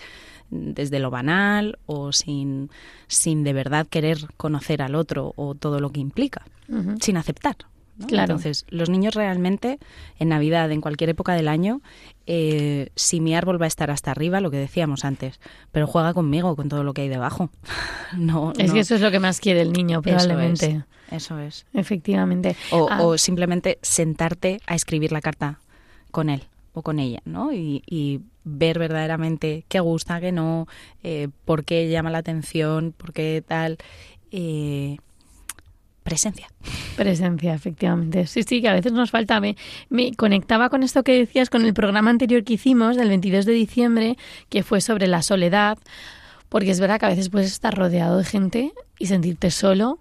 desde lo banal o sin, sin de verdad querer conocer al otro o todo lo que implica, uh -huh. sin aceptar. ¿No? Claro. Entonces, los niños realmente, en Navidad, en cualquier época del año, eh, si mi árbol va a estar hasta arriba, lo que decíamos antes, pero juega conmigo, con todo lo que hay debajo. no, es no. que eso es lo que más quiere el niño, probablemente. Eso es. Eso es. Efectivamente. O, ah. o, simplemente sentarte a escribir la carta con él o con ella, ¿no? Y, y ver verdaderamente qué gusta, qué no, eh, por qué llama la atención, por qué tal. Eh, presencia. Presencia, efectivamente. Sí, sí, que a veces nos falta. Me, me, conectaba con esto que decías con el programa anterior que hicimos, del 22 de diciembre, que fue sobre la soledad, porque es verdad que a veces puedes estar rodeado de gente y sentirte solo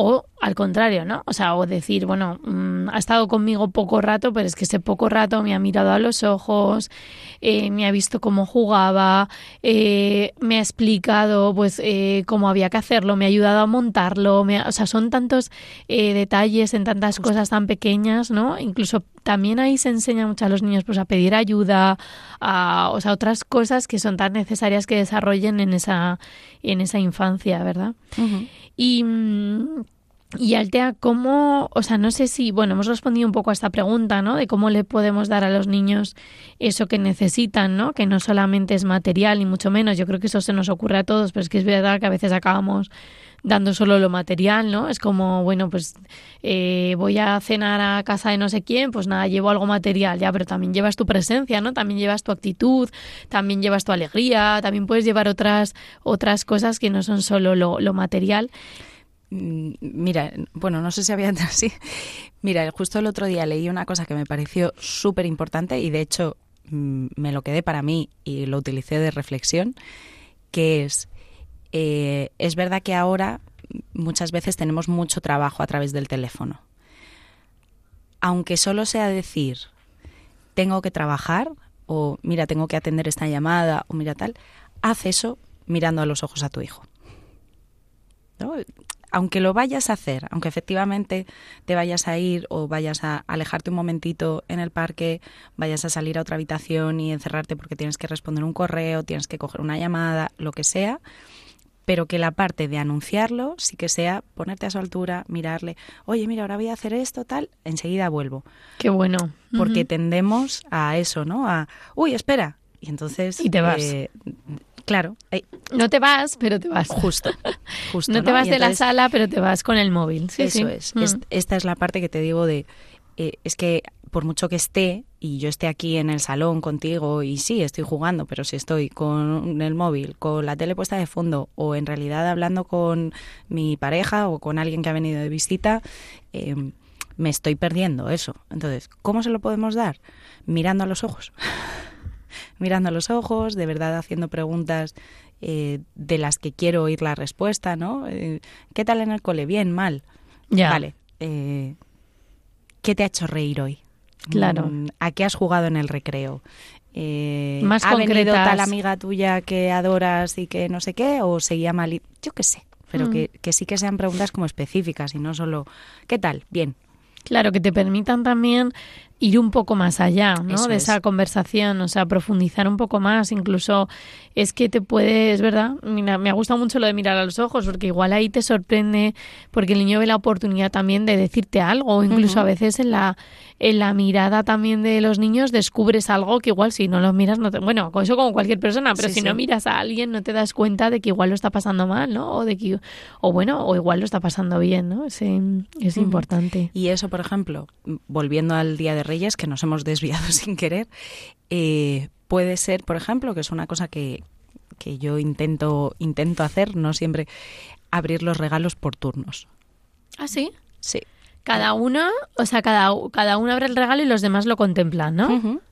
o al contrario, ¿no? O sea, o decir, bueno, mmm, ha estado conmigo poco rato, pero es que ese poco rato me ha mirado a los ojos, eh, me ha visto cómo jugaba, eh, me ha explicado, pues, eh, cómo había que hacerlo, me ha ayudado a montarlo, me ha, o sea, son tantos eh, detalles en tantas cosas tan pequeñas, ¿no? Incluso también ahí se enseña mucho a los niños, pues, a pedir ayuda, a, o sea, otras cosas que son tan necesarias que desarrollen en esa, en esa infancia, ¿verdad? Uh -huh. Y y Altea, ¿cómo, o sea, no sé si, bueno, hemos respondido un poco a esta pregunta, ¿no? De cómo le podemos dar a los niños eso que necesitan, ¿no? Que no solamente es material, ni mucho menos. Yo creo que eso se nos ocurre a todos, pero es que es verdad que a veces acabamos dando solo lo material, ¿no? Es como, bueno, pues eh, voy a cenar a casa de no sé quién, pues nada, llevo algo material, ya, pero también llevas tu presencia, ¿no? También llevas tu actitud, también llevas tu alegría, también puedes llevar otras, otras cosas que no son solo lo, lo material. Mira, bueno, no sé si había así. Mira, justo el otro día leí una cosa que me pareció súper importante y de hecho mm, me lo quedé para mí y lo utilicé de reflexión, que es, eh, es verdad que ahora muchas veces tenemos mucho trabajo a través del teléfono. Aunque solo sea decir, tengo que trabajar, o mira, tengo que atender esta llamada, o mira tal, haz eso mirando a los ojos a tu hijo. Aunque lo vayas a hacer, aunque efectivamente te vayas a ir o vayas a alejarte un momentito en el parque, vayas a salir a otra habitación y encerrarte porque tienes que responder un correo, tienes que coger una llamada, lo que sea, pero que la parte de anunciarlo sí que sea ponerte a su altura, mirarle, oye, mira, ahora voy a hacer esto, tal, enseguida vuelvo. Qué bueno. Porque tendemos a eso, ¿no? A, uy, espera. Y entonces... Y te vas. Eh, claro. no te vas, pero te vas. Justo. justo no, te vas de la sala, pero te vas con el móvil. Sí, eso es. Esta es la parte que te digo de... Eh, es que por mucho que esté y yo esté aquí en el salón contigo y sí, estoy jugando, pero si estoy con el móvil, con la tele puesta de fondo o en realidad hablando con mi pareja o con alguien que ha venido de visita, em, me estoy perdiendo eso. Entonces, ¿cómo se lo podemos dar? Mirando a los ojos. Mirando a los ojos, de verdad haciendo preguntas eh, de las que quiero oír la respuesta, ¿no? Eh, ¿Qué tal en el cole? Bien, mal. Ya. Vale. Eh, ¿Qué te ha hecho reír hoy? Claro. Mm, ¿A qué has jugado en el recreo? Eh, Más ¿Ha venido tal amiga tuya que adoras y que no sé qué? ¿O seguía mal? Yo qué sé. Pero mm. que, que sí que sean preguntas como específicas y no solo ¿qué tal? Bien. Claro, que te permitan también ir un poco más allá, ¿no? de esa conversación, o sea, profundizar un poco más, incluso es que te puede, es verdad, mira, me ha gustado mucho lo de mirar a los ojos, porque igual ahí te sorprende, porque el niño ve la oportunidad también de decirte algo, incluso a veces en la, en la mirada también de los niños descubres algo que igual si no lo miras, no te, bueno, con eso como cualquier persona, pero si no miras a alguien no te das cuenta de que igual lo está pasando mal, ¿no? O de que, o bueno, o igual lo está pasando bien, ¿no? Es, es importante. Y eso, por ejemplo, volviendo al Día de Reyes, que nos hemos desviado sin querer, eh, puede ser, por ejemplo, que es una cosa que, que yo intento, intento hacer, no siempre, abrir los regalos por turnos. ¿Ah, sí? Sí. Cada una, o sea, cada, cada uno abre el regalo y los demás lo contemplan, ¿no?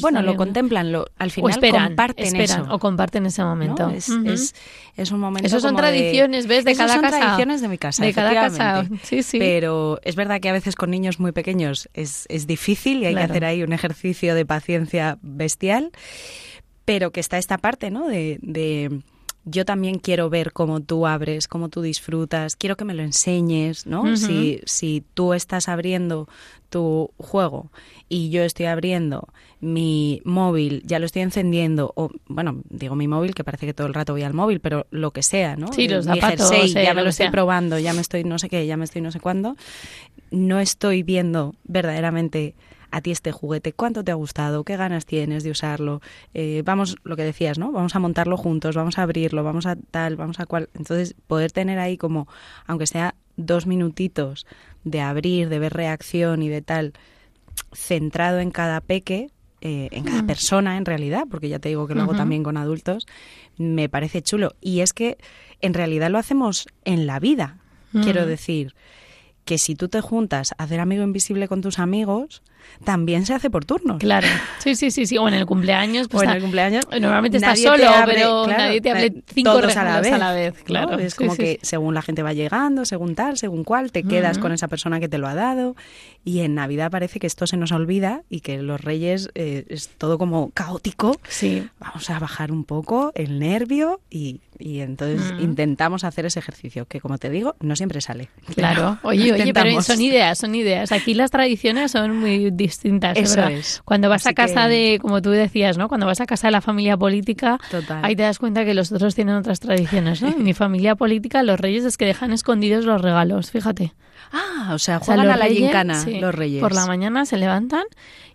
Bueno, lo contemplan, lo, al final comparten eso. O comparten ese momento. Es, es, un momento Eso son tradiciones, ¿ves? De cada son casa. tradiciones de mi casa, De cada casa, sí, sí. Pero es verdad que a veces con niños muy pequeños es, es difícil y hay que hacer ahí un ejercicio de paciencia bestial, pero que está esta parte, ¿no? de yo también quiero ver cómo tú abres, cómo tú disfrutas, quiero que me lo enseñes, ¿no? si, si tú estás abriendo tu juego y yo estoy abriendo mi móvil, ya lo estoy encendiendo, o bueno, digo mi móvil, que parece que todo el rato voy al móvil, pero lo que sea, ¿no? Sí, los zapatos, ya me lo, estoy probando, ya me estoy no sé qué, ya me estoy no sé cuándo, no estoy viendo verdaderamente a ti este juguete, cuánto te ha gustado, qué ganas tienes de usarlo, eh, vamos, lo que decías, ¿no? Vamos a montarlo juntos, vamos a abrirlo, vamos a tal, vamos a cual. Entonces, poder tener ahí como, aunque sea dos minutitos de abrir, de ver reacción y de tal, centrado en cada peque, eh, en cada mm. persona en realidad, porque ya te digo que lo hago también con adultos, me parece chulo. Y es que en realidad lo hacemos en la vida, quiero mm. decir que si tú te juntas a hacer amigo invisible con tus amigos, también se hace por turnos. Claro. Sí, sí, sí, sí. O en el cumpleaños. Pues en el cumpleaños. Normalmente estás solo, pero nadie te hable cinco todos a la vez. A la vez claro. Es como que según la gente va llegando, según tal, según cual, te quedas con esa persona que te lo ha dado. Y en Navidad parece que esto se nos olvida y que los Reyes eh, es todo como caótico. Sí. Vamos a bajar un poco el nervio y, y entonces intentamos hacer ese ejercicio, que como te digo, no siempre sale. Claro. Oye, oye, pero son ideas, son ideas. Aquí las tradiciones son muy distintas. Eso es. Cuando vas a casa de, como tú decías, ¿no? Cuando vas a casa de la familia política, ahí te das cuenta que los otros tienen otras tradiciones, ¿no? En mi familia política, los reyes es que dejan escondidos los regalos, fíjate. Ah, o sea, juegan a la gincana los reyes. Por la mañana se levantan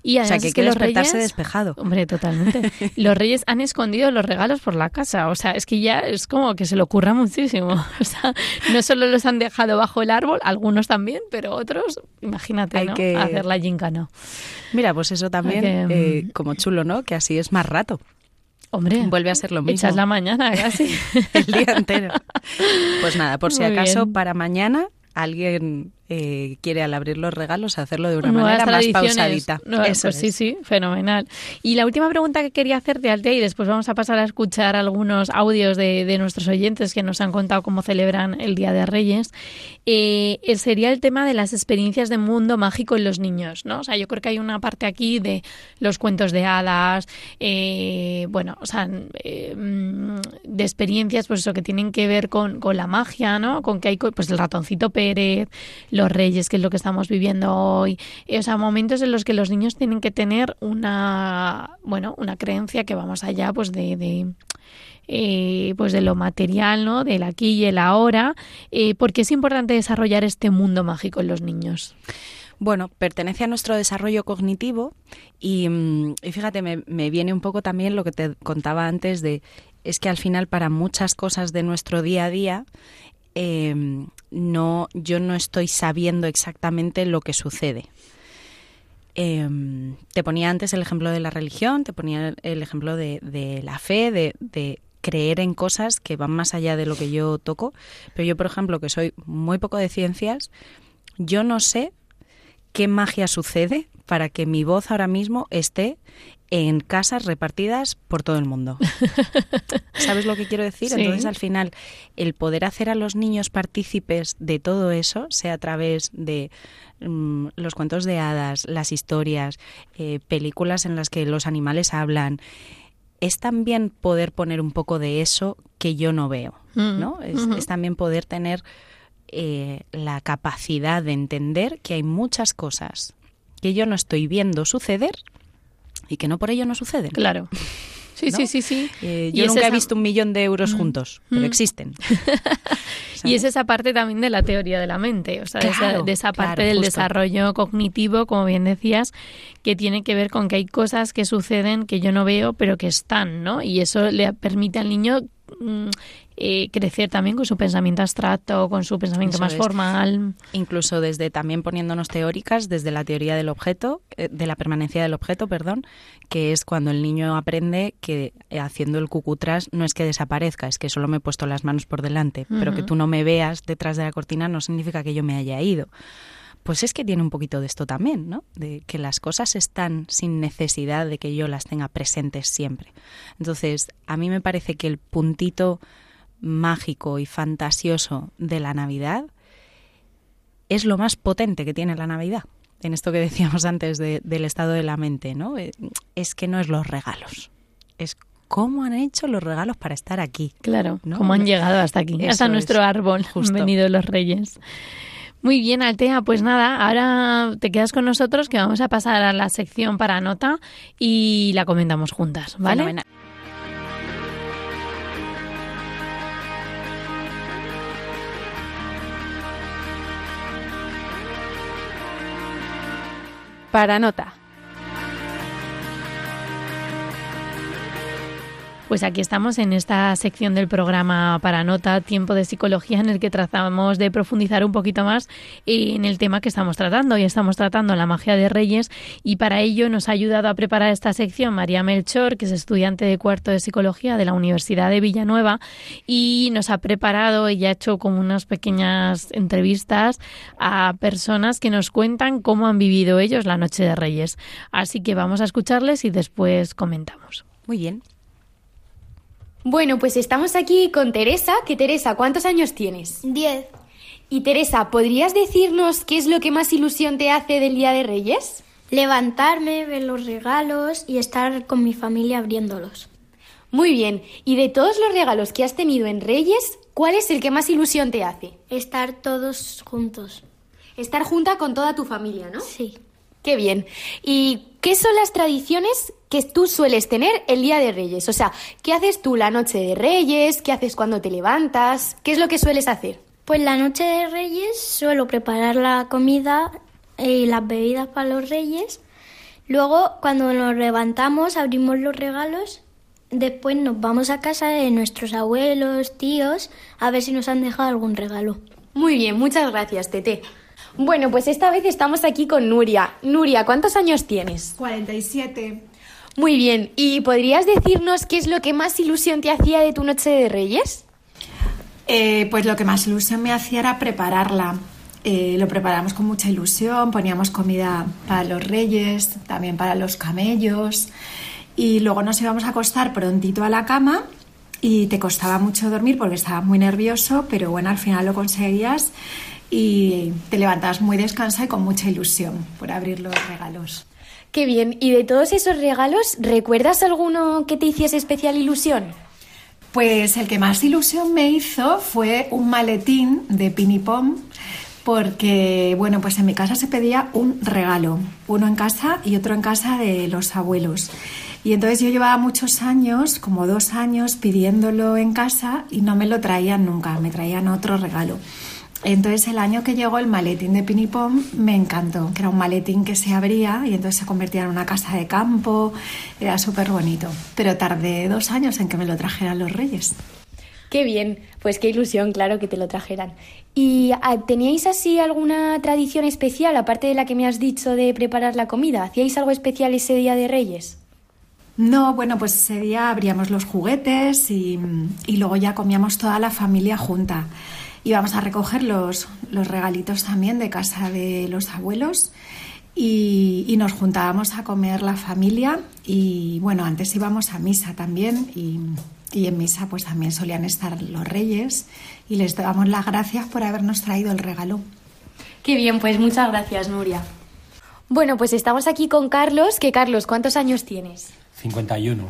y además o sea, que, es que los reyes, despejado. Hombre, totalmente. los reyes han escondido los regalos por la casa. O sea, es que ya es como que se le ocurra muchísimo. O sea, no solo los han dejado bajo el árbol, algunos también, pero otros, imagínate, Hay ¿no? Que... Hacer la gincana. Mira, pues eso también, eh, mm, como chulo, ¿no? Que así es más rato. Hombre, vuelve a ser lo mismo. Echas la mañana casi. el día entero. Pues nada, por si acaso, para mañana alguien eh, quiere al abrir los regalos hacerlo de una manera más pausadita. Eso pues sí, sí, fenomenal. Y la última pregunta que quería hacerte, Altea, y después vamos a pasar a escuchar algunos audios de, de nuestros oyentes que nos han contado cómo celebran el Día de Reyes, eh, sería el tema de las experiencias de mundo mágico en los niños, ¿no? O sea, yo creo que hay una parte aquí de los cuentos de hadas, eh, bueno, o sea, eh, mm, de experiencias, pues eso, que tienen que ver con, con la magia, ¿no? Con que hay, pues el ratoncito Pérez, los reyes, que es lo que estamos viviendo hoy. O sea, momentos en los que los niños tienen que tener una, bueno, una creencia que va más allá, pues de, de eh, pues de lo material, ¿no? Del aquí y el ahora, eh, porque es importante desarrollar este mundo mágico en los niños. Bueno, pertenece a nuestro desarrollo cognitivo y, mm, fíjate, me, viene un poco también lo que te contaba antes de, es que al final para muchas cosas de nuestro día a día Em, no, yo no estoy sabiendo exactamente lo que sucede. Em, te ponía antes el ejemplo de la religión, te ponía el ejemplo de, la fe, de, creer en cosas que van más allá de lo que yo toco. Pero yo, por ejemplo, que soy muy poco de ciencias, yo no sé qué magia sucede para que mi voz ahora mismo esté en casas repartidas por todo el mundo. ¿Sabes lo que quiero decir? Entonces, al final, el poder hacer a los niños partícipes de todo eso, sea a través de mm, los cuentos de hadas, las historias, eh, películas en las que los animales hablan, es también poder poner un poco de eso que yo no veo, mm, ¿no? Es, también poder tener eh, la capacidad de entender que hay muchas cosas que yo no estoy viendo suceder y que no por ello no suceden. Claro. Sí, sí, sí, sí. Eh, yo nunca he visto un millón de euros mm. juntos, pero mm. existen. y es esa parte también de la teoría de la mente, o sea, de, esa, parte del desarrollo cognitivo, como bien decías, que tiene que ver con que hay cosas que suceden que yo no veo, pero que están, ¿no? Y eso le permite al niño mm, eh, crecer también con su pensamiento abstracto, con su pensamiento más formal. Incluso desde también poniéndonos teóricas, desde la teoría del objeto, eh, de la permanencia del objeto, perdón, que es cuando el niño aprende que eh, haciendo el cucutras no es que desaparezca, es que solo me he puesto las manos por delante, pero que tú no me veas detrás de la cortina no significa que yo me haya ido. Pues es que tiene un poquito de esto también, ¿no? De que las cosas están sin necesidad de que yo las tenga presentes siempre. Entonces, a mí me parece que el puntito mágico y fantasioso de la Navidad es lo más potente que tiene la Navidad. En esto que decíamos antes del estado de la mente, ¿no? Eh, es que no es los regalos, es cómo han hecho los regalos para estar aquí. Claro, cómo han llegado hasta aquí, hasta nuestro árbol, han venido los reyes. Muy bien, Altea, pues nada, ahora te quedas con nosotros que vamos a pasar a la sección para nota y la comentamos juntas, ¿vale? para nota. Pues aquí estamos en esta sección del programa para nota, tiempo de psicología, en el que tratamos de profundizar un poquito más en el tema que estamos tratando. Y estamos tratando la magia de Reyes y para ello nos ha ayudado a preparar esta sección María Melchor, que es estudiante de cuarto de psicología de la Universidad de Villanueva y nos ha preparado y ha hecho como unas pequeñas entrevistas a personas que nos cuentan cómo han vivido ellos la noche de Reyes. Así que vamos a escucharles y después comentamos. Muy bien. Bueno, pues estamos aquí con Teresa, que Teresa, ¿cuántos años tienes? Diez. Y Teresa, ¿podrías decirnos qué es lo que más ilusión te hace del Día de Reyes? Levantarme, ver los regalos y estar con mi familia abriéndolos. Muy bien, y de todos los regalos que has tenido en Reyes, ¿cuál es el que más ilusión te hace? Estar todos juntos. Estar junta con toda tu familia, ¿no? Sí. Qué bien. ¿Y qué son las tradiciones que tú sueles tener el día de Reyes? O sea, ¿qué haces tú la noche de Reyes? ¿Qué haces cuando te levantas? ¿Qué es lo que sueles hacer? Pues la noche de Reyes suelo preparar la comida y las bebidas para los Reyes. Luego, cuando nos levantamos, abrimos los regalos. Después nos vamos a casa de nuestros abuelos, tíos, a ver si nos han dejado algún regalo. Muy bien, muchas gracias, Tete. Bueno, pues esta vez estamos aquí con Nuria. Nuria, ¿cuántos años tienes? 47. Muy bien, ¿y podrías decirnos qué es lo que más ilusión te hacía de tu noche de Reyes? Eh, pues lo que más ilusión me hacía era prepararla. eh, lo preparamos con mucha ilusión, poníamos comida para los reyes, también para los camellos y luego nos íbamos a acostar prontito a la cama y te costaba mucho dormir porque estaba muy nervioso, pero bueno, al final lo conseguías y te levantabas muy descansada y con mucha ilusión por abrir los regalos. Qué bien. ¿Y de todos esos regalos, recuerdas alguno que te hiciese especial ilusión? Pues el que más ilusión me hizo fue un maletín de Pinipom porque, bueno, pues en mi casa se pedía un regalo, uno en casa y otro en casa de los abuelos. Y entonces yo llevaba muchos años, como dos años, pidiéndolo en casa y no me lo traían nunca, me traían otro regalo. Entonces el año que llegó el maletín de Pinipom me encantó, que era un maletín que se abría y entonces se convertía en una casa de campo, era súper bonito. Pero tardé dos años en que me lo trajeran los reyes. Qué bien, pues qué ilusión, claro, que te lo trajeran. ¿Y ah, teníais así alguna tradición especial, aparte de la que me has dicho de preparar la comida? ¿Hacíais algo especial ese día de Reyes? No, bueno, pues ese día abríamos los juguetes y, luego ya comíamos toda la familia junta. Íbamos a recoger los, los regalitos también de casa de los abuelos y, nos juntábamos a comer la familia y bueno, antes íbamos a misa también y, y en misa pues también solían estar los reyes y les damos las gracias por habernos traído el regalo. Qué bien, pues muchas gracias, Nuria. Bueno, pues estamos aquí con Carlos, que Carlos, ¿cuántos años tienes? 51.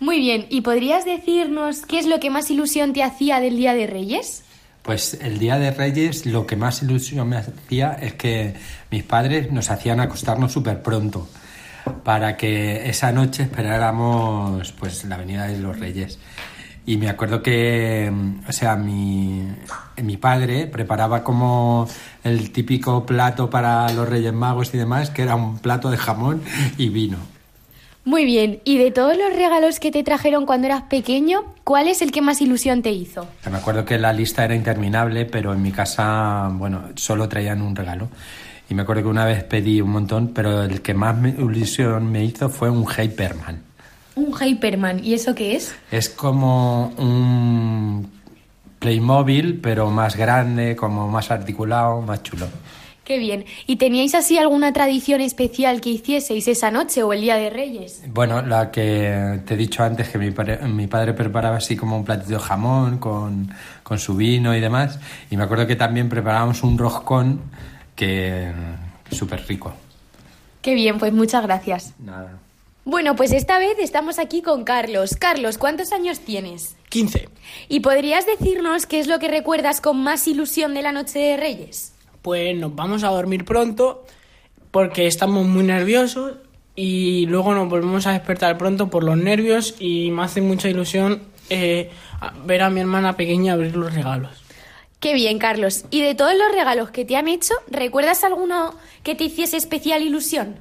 Muy bien, ¿y podrías decirnos qué es lo que más ilusión te hacía del Día de Reyes? Pues el Día de Reyes lo que más ilusión me hacía es que mis padres nos hacían acostarnos súper pronto para que esa noche esperáramos pues la venida de los Reyes. Y me acuerdo que, o sea, mi, mi padre preparaba como el típico plato para los Reyes Magos y demás, que era un plato de jamón y vino. Muy bien, y de todos los regalos que te trajeron cuando eras pequeño, ¿cuál es el que más ilusión te hizo? Me acuerdo que la lista era interminable, pero en mi casa, bueno, solo traían un regalo. Y me acuerdo que una vez pedí un montón, pero el que más ilusión me hizo fue un Hyperman. ¿Un Hyperman? ¿Y eso qué es? Es como un Playmobil, pero más grande, como más articulado, más chulo. Qué bien. ¿Y teníais así alguna tradición especial que hicieseis esa noche o el Día de Reyes? Bueno, la que te he dicho antes, que mi, mi padre preparaba así como un platito de jamón con, con, su vino y demás. Y me acuerdo que también preparábamos un roscón que súper rico. Qué bien, pues muchas gracias. Nada. Bueno, pues esta vez estamos aquí con Carlos. Carlos, ¿cuántos años tienes? 15. ¿Y podrías decirnos qué es lo que recuerdas con más ilusión de la Noche de Reyes? Pues nos vamos a dormir pronto porque estamos muy nerviosos y luego nos volvemos a despertar pronto por los nervios y me hace mucha ilusión eh, ver a mi hermana pequeña abrir los regalos. Qué bien, Carlos. ¿Y de todos los regalos que te han hecho, recuerdas alguno que te hiciese especial ilusión?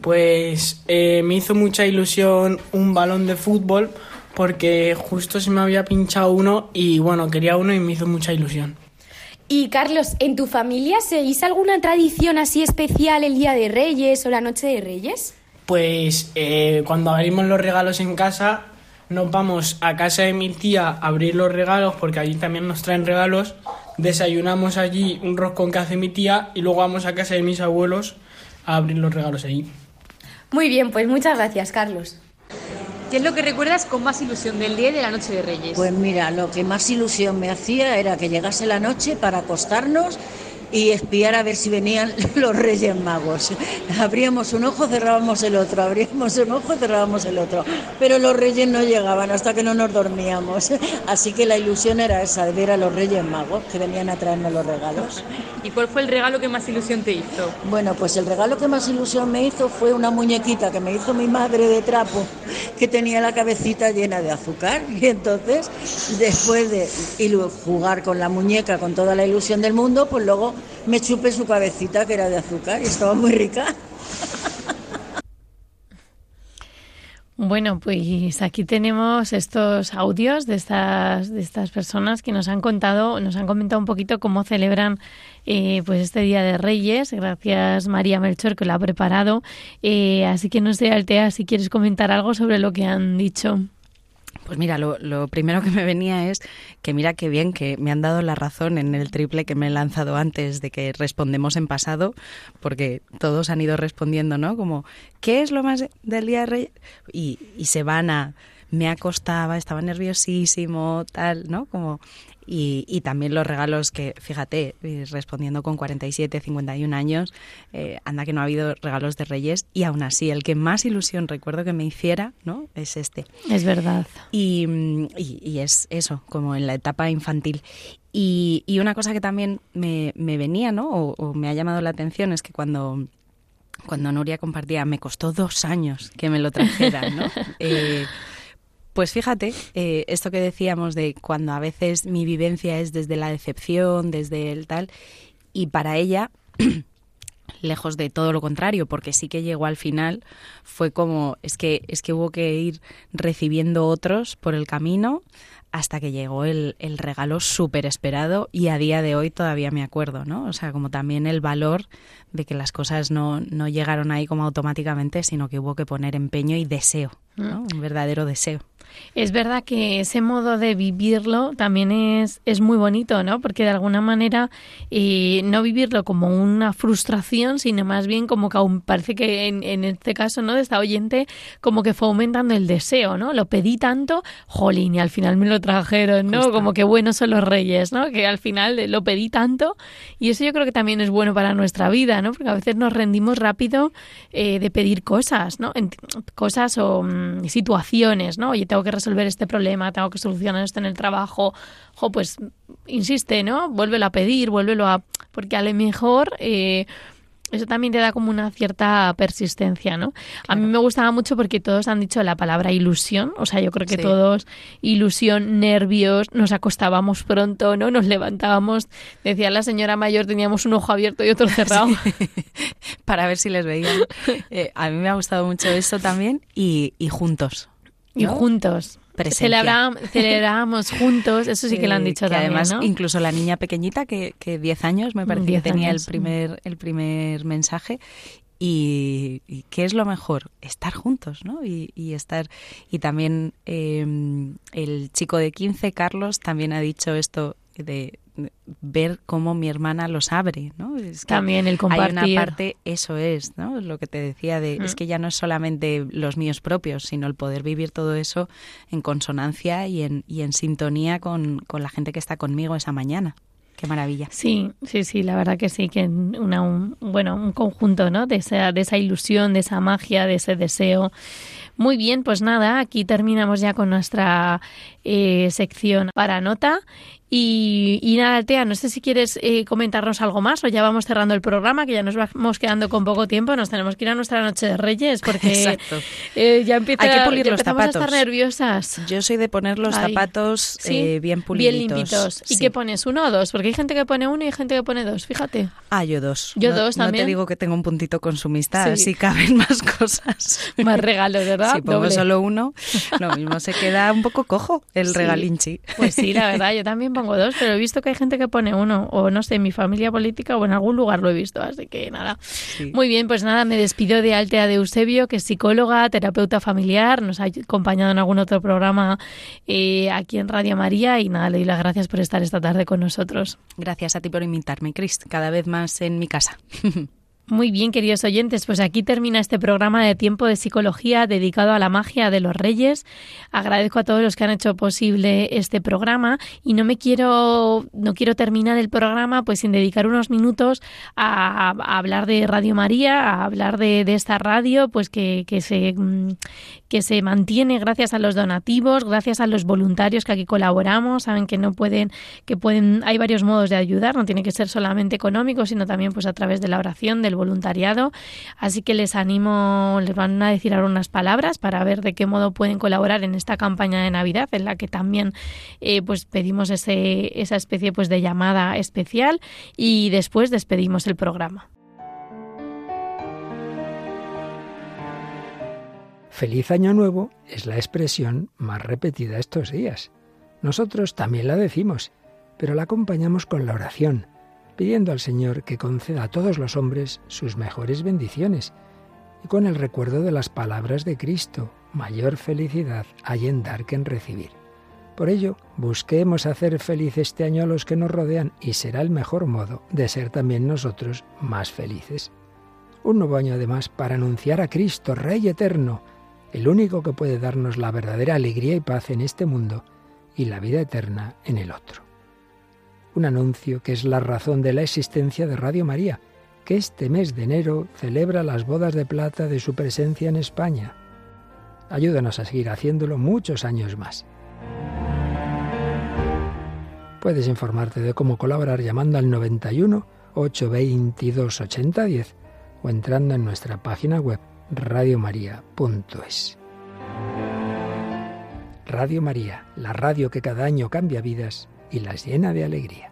Pues eh, me hizo mucha ilusión un balón de fútbol porque justo se me había pinchado uno y bueno, quería uno y me hizo mucha ilusión. Y Carlos, ¿en tu familia seguís alguna tradición así especial el Día de Reyes o la Noche de Reyes? Pues eh, cuando abrimos los regalos en casa, nos vamos a casa de mi tía a abrir los regalos porque allí también nos traen regalos. Desayunamos allí un roscón que hace mi tía y luego vamos a casa de mis abuelos a abrir los regalos allí. Muy bien, pues muchas gracias, Carlos. ¿Qué es lo que recuerdas con más ilusión del día y de la noche de Reyes? Pues mira, lo que más ilusión me hacía era que llegase la noche para acostarnos y espiar a ver si venían los Reyes Magos. Abríamos un ojo, cerrábamos el otro, abríamos un ojo, cerrábamos el otro. Pero los Reyes no llegaban hasta que no nos dormíamos. Así que la ilusión era esa, de ver a los Reyes Magos que venían a traernos los regalos. ¿Y cuál fue el regalo que más ilusión te hizo? Bueno, pues el regalo que más ilusión me hizo fue una muñequita que me hizo mi madre de trapo, que tenía la cabecita llena de azúcar. Y entonces, después de jugar con la muñeca con toda la ilusión del mundo, pues luego me chupé su cabecita que era de azúcar y estaba muy rica. Bueno, pues aquí tenemos estos audios de estas, de estas personas que nos han contado, nos han comentado un poquito cómo celebran eh, pues este Día de Reyes. Gracias María Melchor que lo ha preparado. Eh, así que no sé, Altea, si quieres comentar algo sobre lo que han dicho. Pues mira, lo, lo, primero que me venía es que mira qué bien que me han dado la razón en el triple que me he lanzado antes de que respondemos en pasado, porque todos han ido respondiendo, ¿no? Como, ¿qué es lo más del Día de? Y, y se me acostaba, estaba nerviosísimo, tal, ¿no? Como y, también los regalos que, fíjate, respondiendo con 47, 51 años, eh, anda que no ha habido regalos de Reyes y aún así el que más ilusión recuerdo que me hiciera, ¿no? Es este. Es verdad. Y, y, es eso, como en la etapa infantil. Y, una cosa que también me, me venía, ¿no? O, me ha llamado la atención es que cuando cuando Nuria compartía, me costó dos años que me lo trajera, ¿no? Eh, pues fíjate, eh, esto que decíamos de cuando a veces mi vivencia es desde la decepción, desde el tal, y para ella, lejos de todo lo contrario, porque sí que llegó al final, fue como, es que, es que hubo que ir recibiendo otros por el camino hasta que llegó el, el regalo súper esperado y a día de hoy todavía me acuerdo, ¿no? O sea, como también el valor de que las cosas no, no llegaron ahí como automáticamente, sino que hubo que poner empeño y deseo, ¿no? Mm. Un verdadero deseo. Es verdad que ese modo de vivirlo también es, es muy bonito, ¿no? Porque de alguna manera eh, no vivirlo como una frustración, sino más bien como que aún parece que en, en, este caso, ¿no? De esta oyente, como que fue aumentando el deseo, ¿no? Lo pedí tanto, jolín, y al final me lo trajeron, ¿no? Como que buenos son los reyes, ¿no? Que al final lo pedí tanto y eso yo creo que también es bueno para nuestra vida, ¿no? Porque a veces nos rendimos rápido eh, de pedir cosas, ¿no? cosas o mm, situaciones, ¿no? Oye, tengo que resolver este problema, tengo que solucionar esto en el trabajo, jo, pues insiste, ¿no? Vuélvelo a pedir, vuélvelo a... Porque a lo mejor... Eh, eso también te da como una cierta persistencia, ¿no? A mí me gustaba mucho porque todos han dicho la palabra ilusión, o sea, yo creo que todos, ilusión, nervios, nos acostábamos pronto, ¿no? Nos levantábamos, decía la señora mayor, teníamos un ojo abierto y otro cerrado. Para ver si les veían. Eh, a mí me ha gustado mucho eso también y, y juntos. Y juntos. Celebrábamos juntos, eso sí que lo han dicho también, además, incluso la niña pequeñita, que, que 10 años me parece que tenía el primer, el primer mensaje, y, qué es lo mejor estar juntos no y, y estar y también eh, el chico de 15 Carlos también ha dicho esto de ver cómo mi hermana los abre, ¿no? Es También el compartir. Hay una parte, eso es, ¿no? Lo que te decía de, es mm. que ya no es solamente los míos propios, sino el poder vivir todo eso en consonancia y en, y en sintonía con, con la gente que está conmigo esa mañana. Qué maravilla. Sí, sí, sí, la verdad que sí, que una, un, bueno, un conjunto, ¿no? De esa, de esa ilusión, de esa magia, de ese deseo. Muy bien, pues nada, aquí terminamos ya con nuestra eh, sección para nota y, y, nada, Tea, no sé si quieres eh, comentarnos algo más o ya vamos cerrando el programa, que ya nos vamos quedando con poco tiempo. Nos tenemos que ir a nuestra noche de Reyes porque eh, ya empieza Hay que pulir los zapatos. a estar nerviosas. Yo soy de poner los zapatos eh, bien pulidos. Bien limpitos. ¿Y qué pones? ¿Uno o dos? Porque hay gente que pone uno y hay gente que pone dos, fíjate. Ah, yo dos. Yo dos también. No te digo que tengo un puntito consumista, así caben más cosas. Más regalos, ¿verdad? Si pongo solo uno, lo mismo se queda un poco cojo el regalinchi. Pues sí, la verdad, yo también pongo dos, pero he visto que hay gente que pone uno, o no sé, en mi familia política o en algún lugar lo he visto, así que nada. Muy bien, pues nada, me despido de Altea de Eusebio, que es psicóloga, terapeuta familiar, nos ha acompañado en algún otro programa eh, aquí en Radio María y nada, le doy las gracias por estar esta tarde con nosotros. Gracias a ti por invitarme, Cris, cada vez más en mi casa. Muy bien, queridos oyentes, pues aquí termina este programa de tiempo de psicología dedicado a la magia de los reyes. Agradezco a todos los que han hecho posible este programa y no me quiero, no quiero terminar el programa pues sin dedicar unos minutos a, hablar de Radio María, a hablar de, esta radio, pues que, que, se, que se mantiene gracias a los donativos, gracias a los voluntarios que aquí colaboramos. Saben que no pueden, que pueden, hay varios modos de ayudar, no tiene que ser solamente económico, sino también pues a través de la oración, del voluntariado. Así que les animo, les van a decir ahora unas palabras para ver de qué modo pueden colaborar en esta campaña de Navidad, en la que también eh, pues pedimos ese, esa especie pues de llamada especial y después despedimos el programa. Feliz Año Nuevo es la expresión más repetida estos días. Nosotros también la decimos, pero la acompañamos con la oración pidiendo al Señor que conceda a todos los hombres sus mejores bendiciones. y con el recuerdo de las palabras de Cristo. Mayor felicidad hay en dar que en recibir. Por ello, busquemos hacer feliz este año a los que nos rodean y será el mejor modo de ser también nosotros más felices. Un nuevo año además para anunciar a Cristo, Rey eterno, el único que puede darnos la verdadera alegría y paz en este mundo y la vida eterna en el otro. Un anuncio que es la razón de la existencia de Radio María, que este mes de enero celebra las bodas de plata de su presencia en España. Ayúdanos a seguir haciéndolo muchos años más. Puedes informarte de cómo colaborar llamando al 91 822 8010 o entrando en nuestra página web radiomaria.es. Radio María, la radio que cada año cambia vidas y las llena de alegría.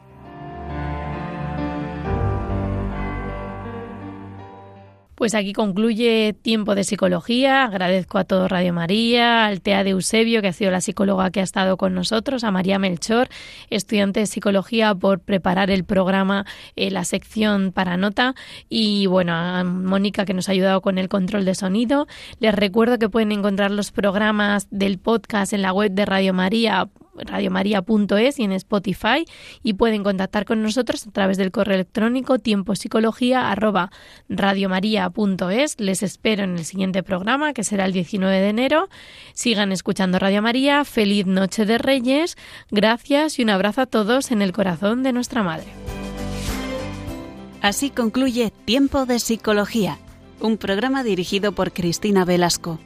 Pues aquí concluye Tiempo de Psicología. Agradezco a todo Radio María, al TEA de Eusebio, que ha sido la psicóloga que ha estado con nosotros, a María Melchor, estudiante de Psicología, por preparar el programa, eh, la sección para nota, y bueno, a Mónica, que nos ha ayudado con el control de sonido. Les recuerdo que pueden encontrar los programas del podcast en la web de Radio María radiomaria.es y en Spotify y pueden contactar con nosotros a través del correo electrónico tiempopsicología@radiomaria.es. Les espero en el siguiente programa que será el 19 de enero. Sigan escuchando Radio María. Feliz noche de Reyes. Gracias y un abrazo a todos en el corazón de nuestra madre. Así concluye Tiempo de Psicología, un programa dirigido por Cristina Velasco.